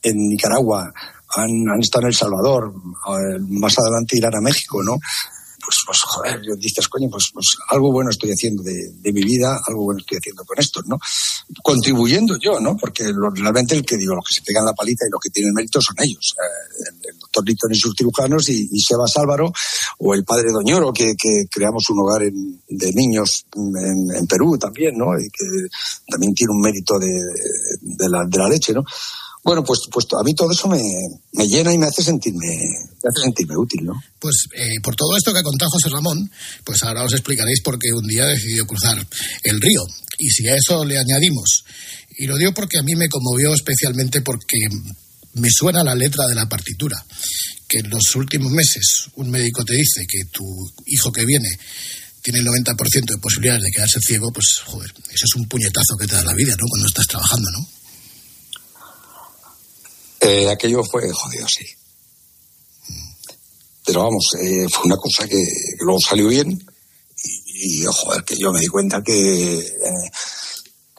en Nicaragua, han, han estado en El Salvador, eh, más adelante irán a México, ¿no? Pues, joder, dices, coño, pues, pues algo bueno estoy haciendo de, de mi vida, algo bueno estoy haciendo con esto, ¿no? Contribuyendo yo, ¿no? Porque realmente el que digo, los que se pegan la palita y los que tienen mérito son ellos. Eh, el, el doctor Litton y sus cirujanos y, y Sebas Álvaro, o el padre Doñoro, que, creamos un hogar en- de niños en, Perú también, ¿no? Y que también tiene un mérito de la leche, ¿no? Bueno, pues, pues a mí todo eso me, llena y me hace sentirme, me hace sentirme útil, ¿no? Pues eh, por todo esto que ha contado José Ramón, pues ahora os explicaréis por qué un día decidió cruzar el río. Y si a eso le añadimos, y lo digo porque a mí me conmovió especialmente porque me suena la letra de la partitura, que en los últimos meses un médico te dice que tu hijo que viene tiene el 90% de posibilidades de quedarse ciego, pues joder, eso es un puñetazo que te da la vida, ¿no? Cuando estás trabajando, ¿no? Eh, aquello fue jodido, sí. Pero vamos, eh, fue una cosa que, que luego salió bien y, y, joder, que yo me di cuenta que, eh,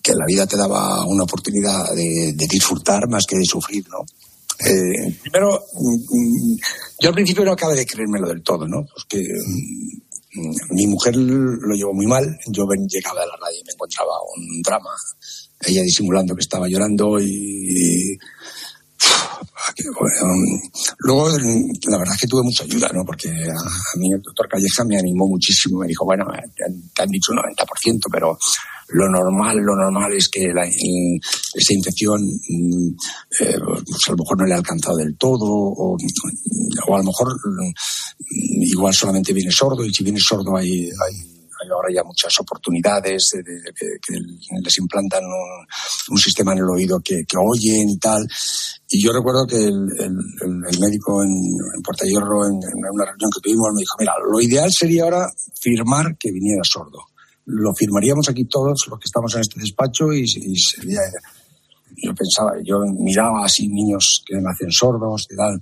que la vida te daba una oportunidad de, disfrutar más que de sufrir, ¿no? Primero, mm, yo al principio no acabé de creérmelo del todo, ¿no? Porque mm, mi mujer lo llevó muy mal. Yo llegaba a la radio y me encontraba un drama. Ella disimulando que estaba llorando y. luego, la verdad es que tuve mucha ayuda, ¿no? Porque a, mí el doctor Calleja me animó muchísimo. Me dijo, bueno, te han, dicho un 90%, pero lo normal, lo normal es que la- esa infección mm, eh, pues a lo mejor no le ha alcanzado del todo, o, o a lo mejor mm, igual solamente viene sordo, y si viene sordo hay, hay, hay ahora ya muchas oportunidades de, de- que, les implantan un, un sistema en el oído que, oyen y tal. Y yo recuerdo que el, el- el- médico en, en Puerta Hierro, en, una reunión que tuvimos, me dijo, mira, lo ideal sería ahora firmar que viniera sordo. Lo firmaríamos aquí todos los que estamos en este despacho y, y sería... Yo pensaba, yo miraba así niños que nacen sordos y tal,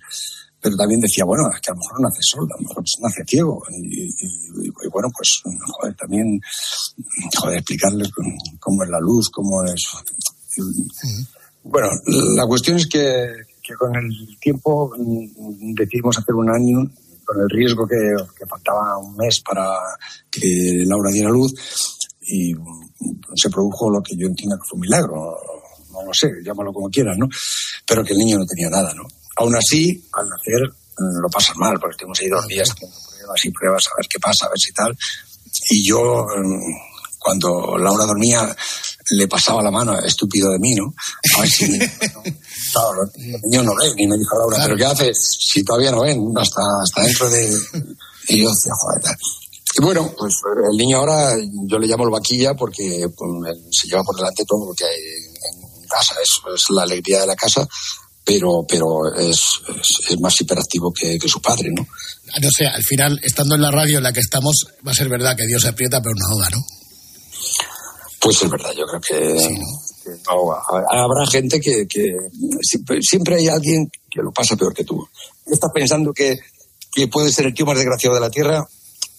pero también decía, bueno, es que a lo mejor nace sordo, a lo mejor nace ciego. Y, y- y bueno, pues, joder, también, joder, explicarles cómo- es la luz, cómo es... Bueno, la cuestión es que, que con el tiempo decidimos hacer un año con el riesgo que, que faltaba un mes para que Laura diera luz y se produjo lo que yo entiendo que fue un milagro, no lo sé, llámalo como quieras, ¿no? Pero que el niño no tenía nada, ¿no? Aún así, al nacer mm, lo pasan mal, porque estuvimos ahí dos días haciendo pruebas y pruebas a ver qué pasa, a ver si tal. Y yo, mm, cuando Laura dormía, le pasaba la mano, estúpido de mí, ¿no? A ver si... Claro, los niños no ven. Y me dijo Laura, ¿pero qué haces si todavía no ven? Hasta, hasta dentro de... Y yo decía, joder, tal. Y bueno, pues el niño ahora yo le llamo el vaquilla porque pues, se lleva por delante todo lo que hay en casa. Es la alegría de la casa, pero, pero es, es, es más hiperactivo que, que su padre, ¿no? No sé, al final, estando en la radio en la que estamos, va a ser verdad que Dios aprieta pero no ahoga, ¿no? Pues es verdad, yo creo que, que no, habrá gente que, que siempre, siempre hay alguien que lo pasa peor que tú. Estás pensando que, que puede ser el tío más desgraciado de la Tierra,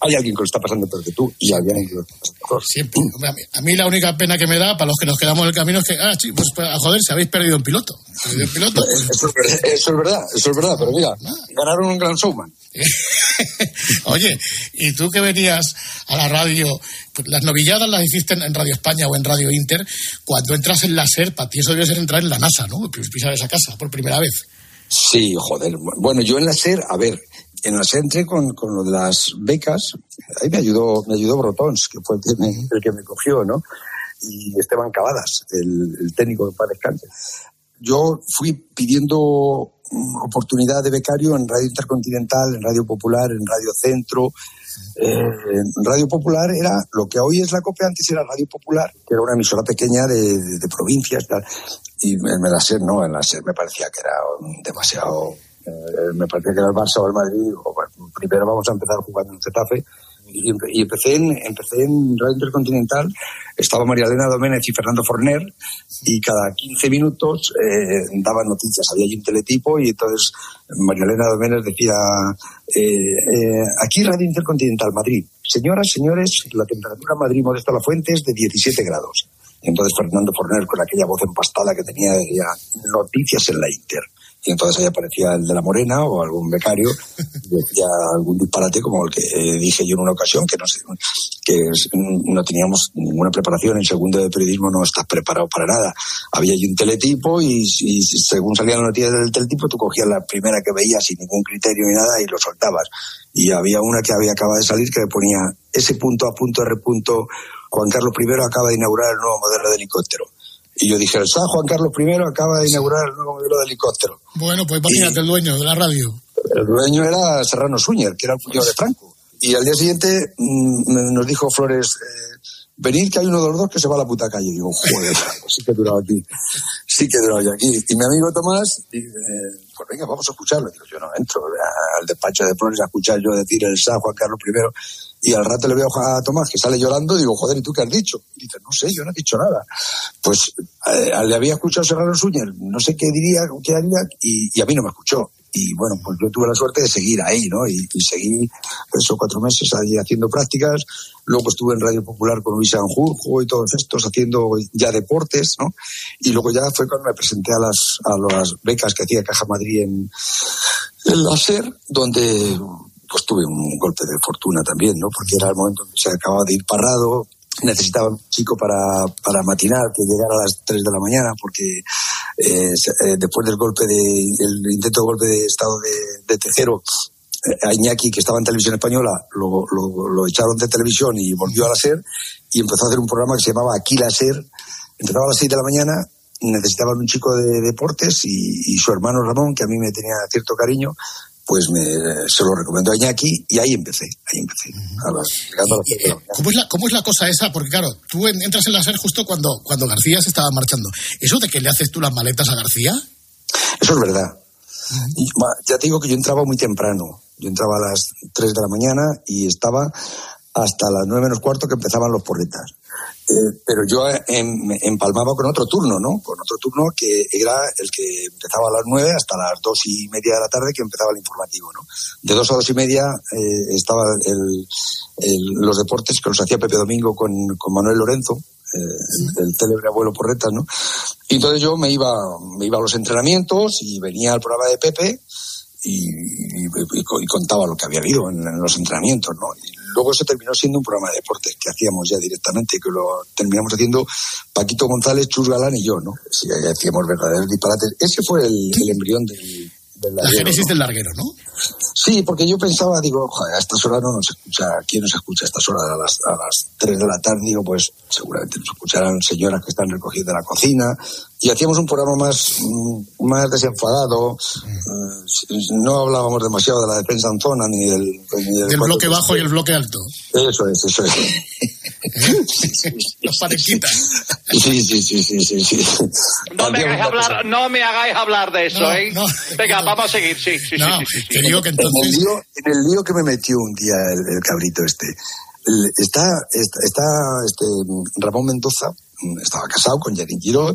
hay alguien que lo está pasando peor que tú y hay alguien que lo está pasando mejor. Siempre. Hombre, a, mí, a mí la única pena que me da para los que nos quedamos en el camino es que, ah, sí, pues a joder, si habéis perdido un piloto. Perdido un piloto. pues- Eso es, verdad, eso es verdad, eso es verdad, pero mira, ganaron un gran showman. Oye, y tú que venías a la radio, pues las novilladas las hiciste en Radio España o en Radio Inter, cuando entras en la SER, para ti eso debe ser entrar en la NASA, ¿no? Pis- Pisar esa casa por primera vez. Sí, joder. Bueno, yo en la SER, a ver, en la SER entré con, con lo de las becas, ahí me ayudó, me ayudó Brotons, que fue el que me, el que me cogió, ¿no? Y Esteban Cavadas, el, técnico de Descanse. Yo fui pidiendo mm, oportunidad de becario en Radio Intercontinental, en Radio Popular, en Radio Centro. Eh, Radio Popular era lo que hoy es la COPE, antes era Radio Popular, que era una emisora pequeña de, de- provincias. Tal. Y en en la SER no, en la SER me parecía que era demasiado. Eh, me parecía que era el Barça o el Madrid. Primero vamos a empezar jugando en Getafe. Y, empe- y empecé, en, empecé Radio Intercontinental, estaba María Elena Doménez y Fernando Forner, y cada 15 minutos eh, noticias. Había allí un teletipo y entonces María Elena Doménez decía, eh, eh, aquí Radio Intercontinental Madrid, señoras, señores, la temperatura en Madrid Modesto La Fuente es de 17 grados. Entonces Fernando Forner, con aquella voz empastada que tenía, decía, noticias en la Inter. Y entonces ahí aparecía el de la Morena o algún becario y decía algún disparate como el que eh, dije yo en una ocasión, que no sé, que no teníamos ninguna preparación en segundo de periodismo, no estás preparado para nada. Había allí un teletipo y, y según salían las noticias del teletipo, tú cogías la primera que veías sin ningún criterio ni nada y lo soltabas. Y había una que había acabado de salir que le ponía ese punto a punto R punto Juan Carlos I acaba de inaugurar el nuevo modelo de helicóptero. Y yo dije, el SA Juan Carlos I acaba de inaugurar el nuevo modelo de helicóptero. Bueno, pues imagínate el dueño de la radio. El dueño era Serrano Suñer, que era el cuñado de Franco. Y al día siguiente mm, nos dijo Flores, eh, venid que hay uno de los dos que se va a la puta calle. Y digo, joder, sí que he durado aquí. Sí que he durado aquí. Y mi amigo Tomás eh, pues venga, vamos a escucharlo. Digo, yo no entro al despacho de Flores a escuchar yo decir el SA Juan Carlos I. Y al rato le veo a Tomás que sale llorando y digo, joder, ¿y tú qué has dicho? Y dice, no sé, yo no he dicho nada. Pues eh, le había escuchado Serrano Suñer, no sé qué diría, qué haría, y, a mí no me escuchó. y bueno, pues yo tuve la suerte de seguir ahí, ¿no? Y, y seguí esos cuatro meses ahí haciendo prácticas. Luego estuve en Radio Popular con Luis Sanjurjo y todos estos haciendo ya deportes, ¿no? Y luego ya fue cuando me presenté a las, a las becas que hacía Caja Madrid en, en la SER, donde pues tuve un golpe de fortuna también, ¿no? Porque era el momento en que se acababa de ir parado, necesitaba un chico para, para matinar, que llegara a las 3 de la mañana, porque eh, eh, después del golpe de, el intento de golpe de estado de, de Tejero, eh, a Iñaki, que estaba en televisión española, lo, lo, lo echaron de televisión y volvió a la SER y empezó a hacer un programa que se llamaba Aquí la SER. Empezaba a las 6 de la mañana, necesitaban un chico de deportes y su hermano Ramón, que a mí me tenía cierto cariño, pues me, se lo recomendó a Iñaki y ahí empecé, ahí empecé. A la. ¿Cómo es, la, ¿Cómo es la cosa esa? Porque claro, tú en- entras en la SER justo cuando, cuando García se estaba marchando. ¿Eso de que le haces tú las maletas a García? Eso es verdad. Ya te digo que yo entraba muy temprano. Yo entraba a las 3 de la mañana y estaba hasta las 9 menos cuarto que empezaban los porretas. Eh, pero yo eh, em- me empalmaba con otro turno, ¿no? Con otro turno que era el que empezaba a las 9 hasta las 2 y media de la tarde que empezaba el informativo, ¿no? De 2 a 2 y media eh, estaba el- el- los deportes que los hacía Pepe Domingo con, con Manuel Lorenzo, eh, el, el célebre abuelo Porretas, ¿no? Y entonces yo me iba, me iba a los entrenamientos y venía al programa de Pepe y, y- y co- y contaba lo que había habido en, en los entrenamientos, ¿no? Y luego eso terminó siendo un programa de deportes que hacíamos ya directamente, que lo terminamos haciendo Paquito González, Chus Galán y yo, ¿no? Sí, hacíamos verdaderos disparates. Ese fue el, el embrión del, del La larguero, génesis ¿no? del larguero, ¿no? Sí, porque yo pensaba, digo, joder, a estas horas no nos escucha, ¿quién nos escucha a estas horas? A las, a las 3 de la tarde, digo, pues seguramente nos escucharán señoras que están recogiendo la cocina. Y hacíamos un programa más, más desenfadado. Eh, No hablábamos demasiado de la defensa en zona ni del. Ni del bloque bajo y el bloque alto. Eso es, eso es. Los parequitas. Sí, sí, sí, sí, sí. sí. No me hagáis hablar, no me hagáis hablar de eso, No, ¿eh? no. Venga, vamos a seguir, sí, sí, No, sí, sí, sí, sí. te digo que En el, entonces... lío, en el lío que me metió un día el, el cabrito este. Está, está, está, este, Ramón Mendoza, estaba casado con Janine Giró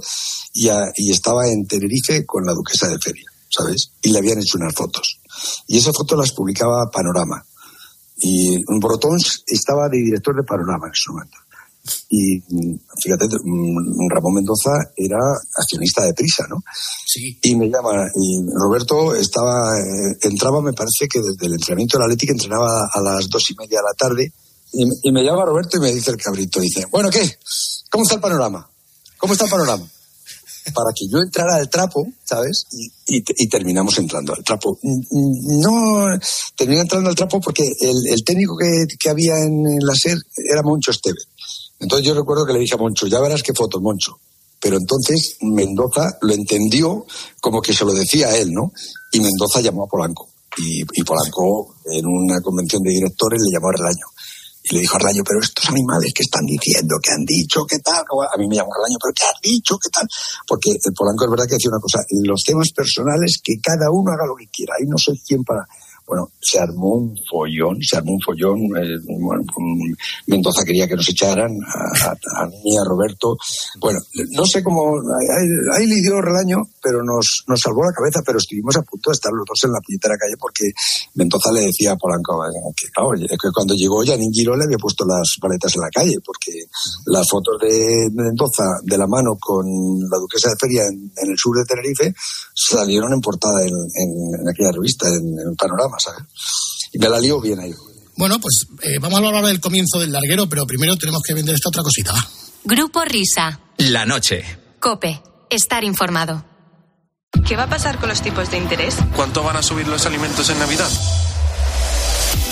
y, a- y estaba en Tenerife con la duquesa de Feria, ¿sabes? Y le habían hecho unas fotos. Y esas fotos las publicaba Panorama. Y Brotón estaba de director de Panorama en ese momento. Y mm, fíjate, mm, Ramón Mendoza era accionista de Prisa, ¿no? Sí. Y me llama, y Roberto estaba, eh, entraba, me parece que desde el entrenamiento de la Atlética entrenaba a las dos y media de la tarde. Y, y me llama Roberto y me dice el cabrito, dice, bueno, ¿qué? ¿Cómo está el panorama? ¿Cómo está el panorama? Para que yo entrara al trapo, ¿sabes? Y, terminamos entrando al trapo. No, terminé entrando al trapo porque el, técnico que, había en, la SER era Moncho Esteve. Entonces yo recuerdo que le dije a Moncho, ya verás qué fotos, Moncho. Pero entonces Mendoza lo entendió como que se lo decía a él, ¿no? Y Mendoza llamó a Polanco. Y, y Polanco, en una convención de directores, le llamó a Relaño. Y le dijo a Relaño, pero estos animales que están diciendo, que han dicho, qué tal. A mí me llamó Relaño, pero ¿qué has dicho? ¿Qué tal? Porque el Polanco es verdad que decía una cosa, los temas personales, que cada uno haga lo que quiera. Ahí no soy quien para... Bueno, se armó un follón, se armó un follón. eh, bueno, Mendoza quería que nos echaran, a, a- mí, a Roberto. Bueno, no sé cómo. Ahí, ahí le dio relaño, pero nos, nos salvó la cabeza. Pero estuvimos a punto de estar los dos en la puñetera calle porque Mendoza le decía a Polanco eh, que, que cuando llegó Janine Giró le había puesto las paletas en la calle porque las fotos de Mendoza de la mano con la duquesa de Feria en, el sur de Tenerife salieron en portada en aquella revista, en, en Panorama, ¿sabes? Y me la lío bien ahí. Bueno, pues eh, vamos a hablar del comienzo del larguero, pero primero tenemos que vender esta otra cosita. va. Grupo Risa. La noche. Cope. Estar informado. ¿Qué va a pasar con los tipos de interés? ¿Cuánto van a subir los alimentos en Navidad?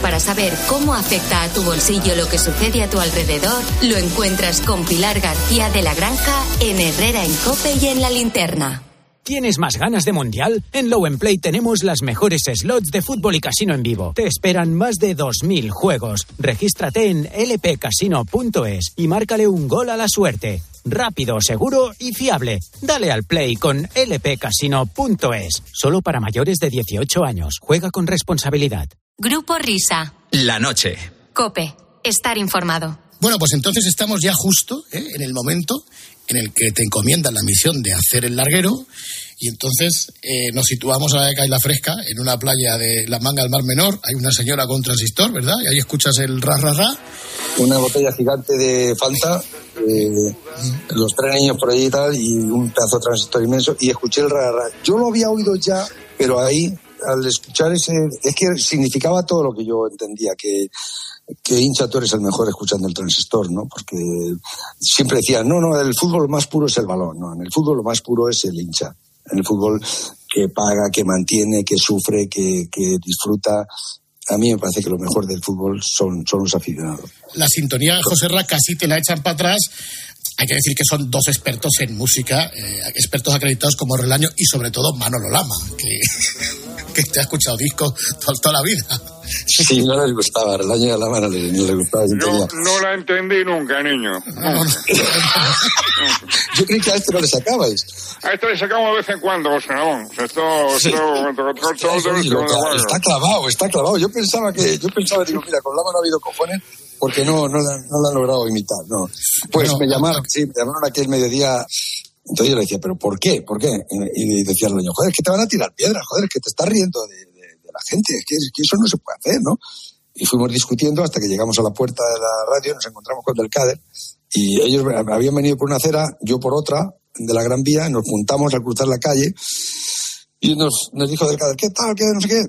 para saber cómo afecta a tu bolsillo lo que sucede a tu alrededor lo encuentras con Pilar García de la Granja en Herrera en Cope y en la linterna. ¿Tienes más ganas de mundial? En Low Play tenemos las mejores slots de fútbol y casino en vivo. Te esperan más de 2.000 juegos. Regístrate en lpcasino.es y márcale un gol a la suerte. Rápido, seguro y fiable. Dale al play con lpcasino.es. Solo para mayores de 18 años. Juega con responsabilidad. Grupo Risa. La noche. Cope. Estar informado. Bueno, pues entonces estamos ya justo ¿eh? en el momento en el que te encomiendan la misión de hacer el larguero y entonces eh, nos situamos a la de la Fresca, en una playa de la Manga del Mar Menor. Hay una señora con transistor, ¿verdad? Y ahí escuchas el ra, ra, ra. Una botella gigante de Fanta, eh, los tres niños por allí y tal, y un pedazo de transistor inmenso, y escuché el ra, ra. Yo lo había oído ya, pero ahí, al escuchar ese, es que significaba todo lo que yo entendía, que que hincha tú eres el mejor escuchando el transistor, ¿no? Porque siempre decían, no, no, el fútbol más puro es el balón, no, en el fútbol lo más puro es el hincha. En el fútbol que paga, que mantiene, que sufre, que, que disfruta. A mí me parece que lo mejor del fútbol son, son los aficionados. La sintonía José Ra casi te la echan para atrás. Hay que decir que son dos expertos en música, eh, expertos acreditados como Relaño y sobre todo Manolo Lama, que, que te ha escuchado discos toda, toda la vida. Sí, no les gustaba, el año de la mano no les gustaba. Yo no la entendí nunca, niño. Yo creí que a este no le sacabais. A esto le sacamos de vez en cuando, José Ramón. Esto, Sí. esto, está clavado, está clavado. Yo pensaba que, yo pensaba, digo, mira, con Lama no ha habido cojones porque no, no, la, no la han logrado imitar, no. Pues Bueno, me llamaron, sí, me llamaron aquel mediodía. Entonces yo le decía, ¿pero por qué? ¿Por qué? Y, decía el dueño, joder, es que te van a tirar piedras, joder, es que te estás riendo de, de- de la gente, es que, es que eso no se puede hacer, ¿no? Y fuimos discutiendo hasta que llegamos a la puerta de la radio, nos encontramos con Del Cader, y ellos habían venido por una acera, yo por otra, de la Gran Vía, nos juntamos al cruzar la calle, y nos, nos dijo Del Cader, ¿qué tal? ¿Qué? No sé qué.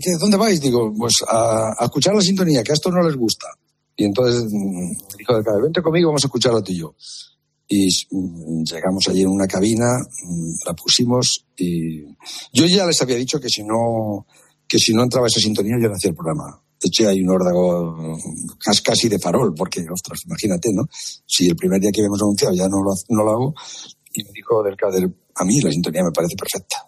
¿Qué? ¿Dónde vais? Digo, pues a, a escuchar la sintonía, que a esto no les gusta. Y entonces mm, dijo vente conmigo, vamos a escucharlo tú y yo. Y mm, llegamos allí en una cabina, mm, la pusimos y yo ya les había dicho que si no, que si no entraba esa sintonía yo no hacía el programa. De hecho, hay un órdago cas- casi de farol, porque, ostras, imagínate, ¿no? Si el primer día que habíamos anunciado ya no lo, no lo hago, y me dijo Del Cader, a mí la sintonía me parece perfecta.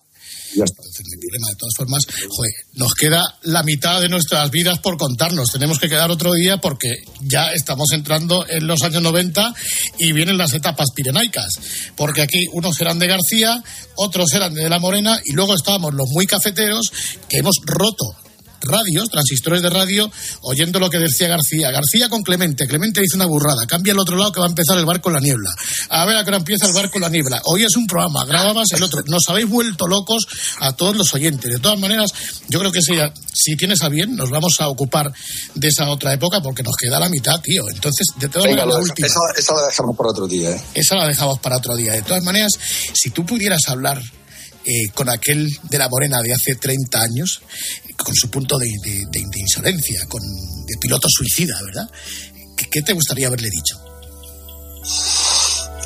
Ya está. Problema. De todas formas, joder, nos queda la mitad de nuestras vidas por contarnos. Tenemos que quedar otro día porque ya estamos entrando en los años 90 y vienen las etapas pirenaicas. Porque aquí unos eran de García, otros eran de La Morena y luego estábamos los muy cafeteros que hemos roto radios, transistores de radio, oyendo lo que decía García. García con Clemente. Clemente dice una burrada. Cambia al otro lado que va a empezar el barco en la niebla. A ver a qué hora empieza el barco en la niebla. Hoy es un programa, grababas el otro. Nos habéis vuelto locos a todos los oyentes. De todas maneras, yo creo que si, si tienes a bien, nos vamos a ocupar de esa otra época porque nos queda la mitad, tío. Entonces, de todas Venga, maneras, la última. esa, esa la dejamos para otro día, ¿eh? Esa la dejamos para otro día. De todas maneras, si tú pudieras hablar eh, con aquel de la Morena de hace 30 años, con su punto de, de- de- de insolencia, con, de piloto suicida, ¿verdad? ¿Qué, qué te gustaría haberle dicho?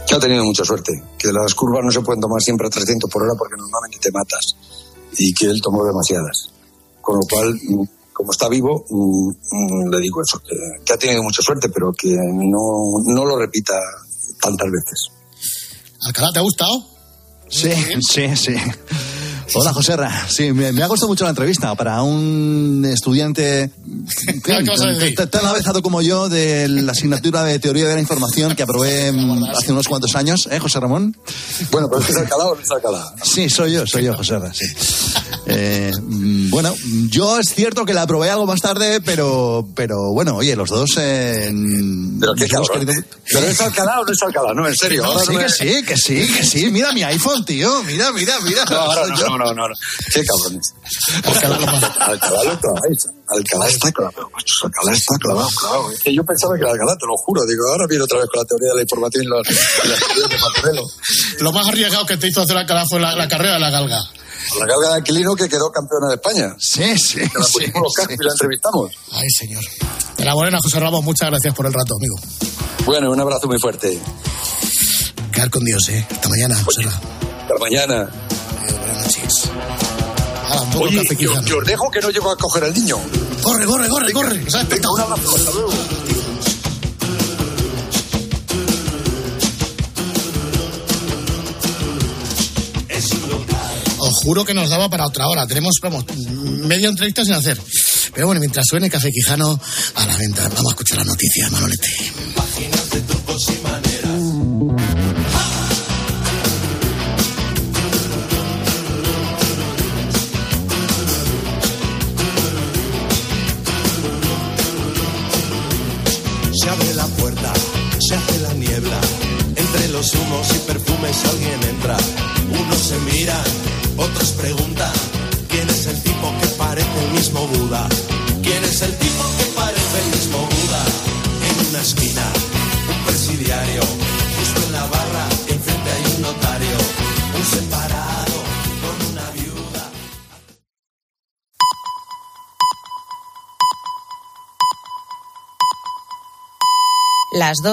que ha tenido mucha suerte, que las curvas no se pueden tomar siempre a 300 por hora porque normalmente te matas y que él tomó demasiadas. Con lo cual, mm, como está vivo, mm, mm, le digo eso, que, que ha tenido mucha suerte, pero que no, no lo repita tantas veces. ¿Alcalá te ha gustado? Sí, sí, sí. Hola, José Ra. Sí, me, me ha gustado mucho la entrevista para un estudiante ¿Qué vas a decir? tan tan avanzado como yo de la asignatura de Teoría de la Información que aprobé hace unos cuantos años, ¿eh, José Ramón? Bueno, pero es que es Alcalá o no es Alcalá. Sí, soy yo, soy yo, José Ra, sí. Eh, bueno, yo es cierto que la aprobé algo más tarde, pero, pero bueno, oye, los dos... Eh, Pero qué cabrón. querido- ¿Pero es Alcalá o no es Alcalá? No, en serio. No, sí, no me- que sí, que sí, que sí. Mira mi iPhone, tío. Mira, mira, mira. No, ahora no, no, no, no, no. Qué cabrones. Alcalá, Alcalá lo claváis. Alcalá está clavado. Alcalá está clavado, clavado. Es que yo pensaba que era Alcalá, te lo juro. Digo, ahora viene otra vez con la teoría de la información y las, y las teorías de Patrero. Lo más arriesgado que te hizo hacer Alcalá fue la, la carrera de la galga. La galga de Aquilino que quedó campeona de España. Sí, sí. Que la pusimos los cascos y la entrevistamos. Ay, señor. De la Morena, José Ramos, muchas gracias por el rato, amigo. Bueno, un abrazo muy fuerte. Quedar con Dios, ¿eh? Hasta mañana, José Ra. Hasta mañana. Buenas noches. Poco Oye, café yo, yo os dejo que no llego a coger al niño. Corre, corre, corre, corre. ¿Sabes? Venga, un abrazo. Hasta luego. Juro que nos daba para otra hora. Tenemos, vamos, media entrevista sin hacer. Pero bueno, mientras suene Café Quijano a la venta, vamos a escuchar las noticias, Manolete. Páginas de trucos y maneras. Se abre la puerta, se hace la niebla. Entre los humos y perfumes alguien entra. Unos se miran, otros preguntan. ¿Quién es el tipo que parece el mismo Buda? ¿Quién es el tipo que parece el mismo Buda? En una esquina, un presidiario. Justo en la barra, enfrente hay un notario. Un separado con una viuda. Las dos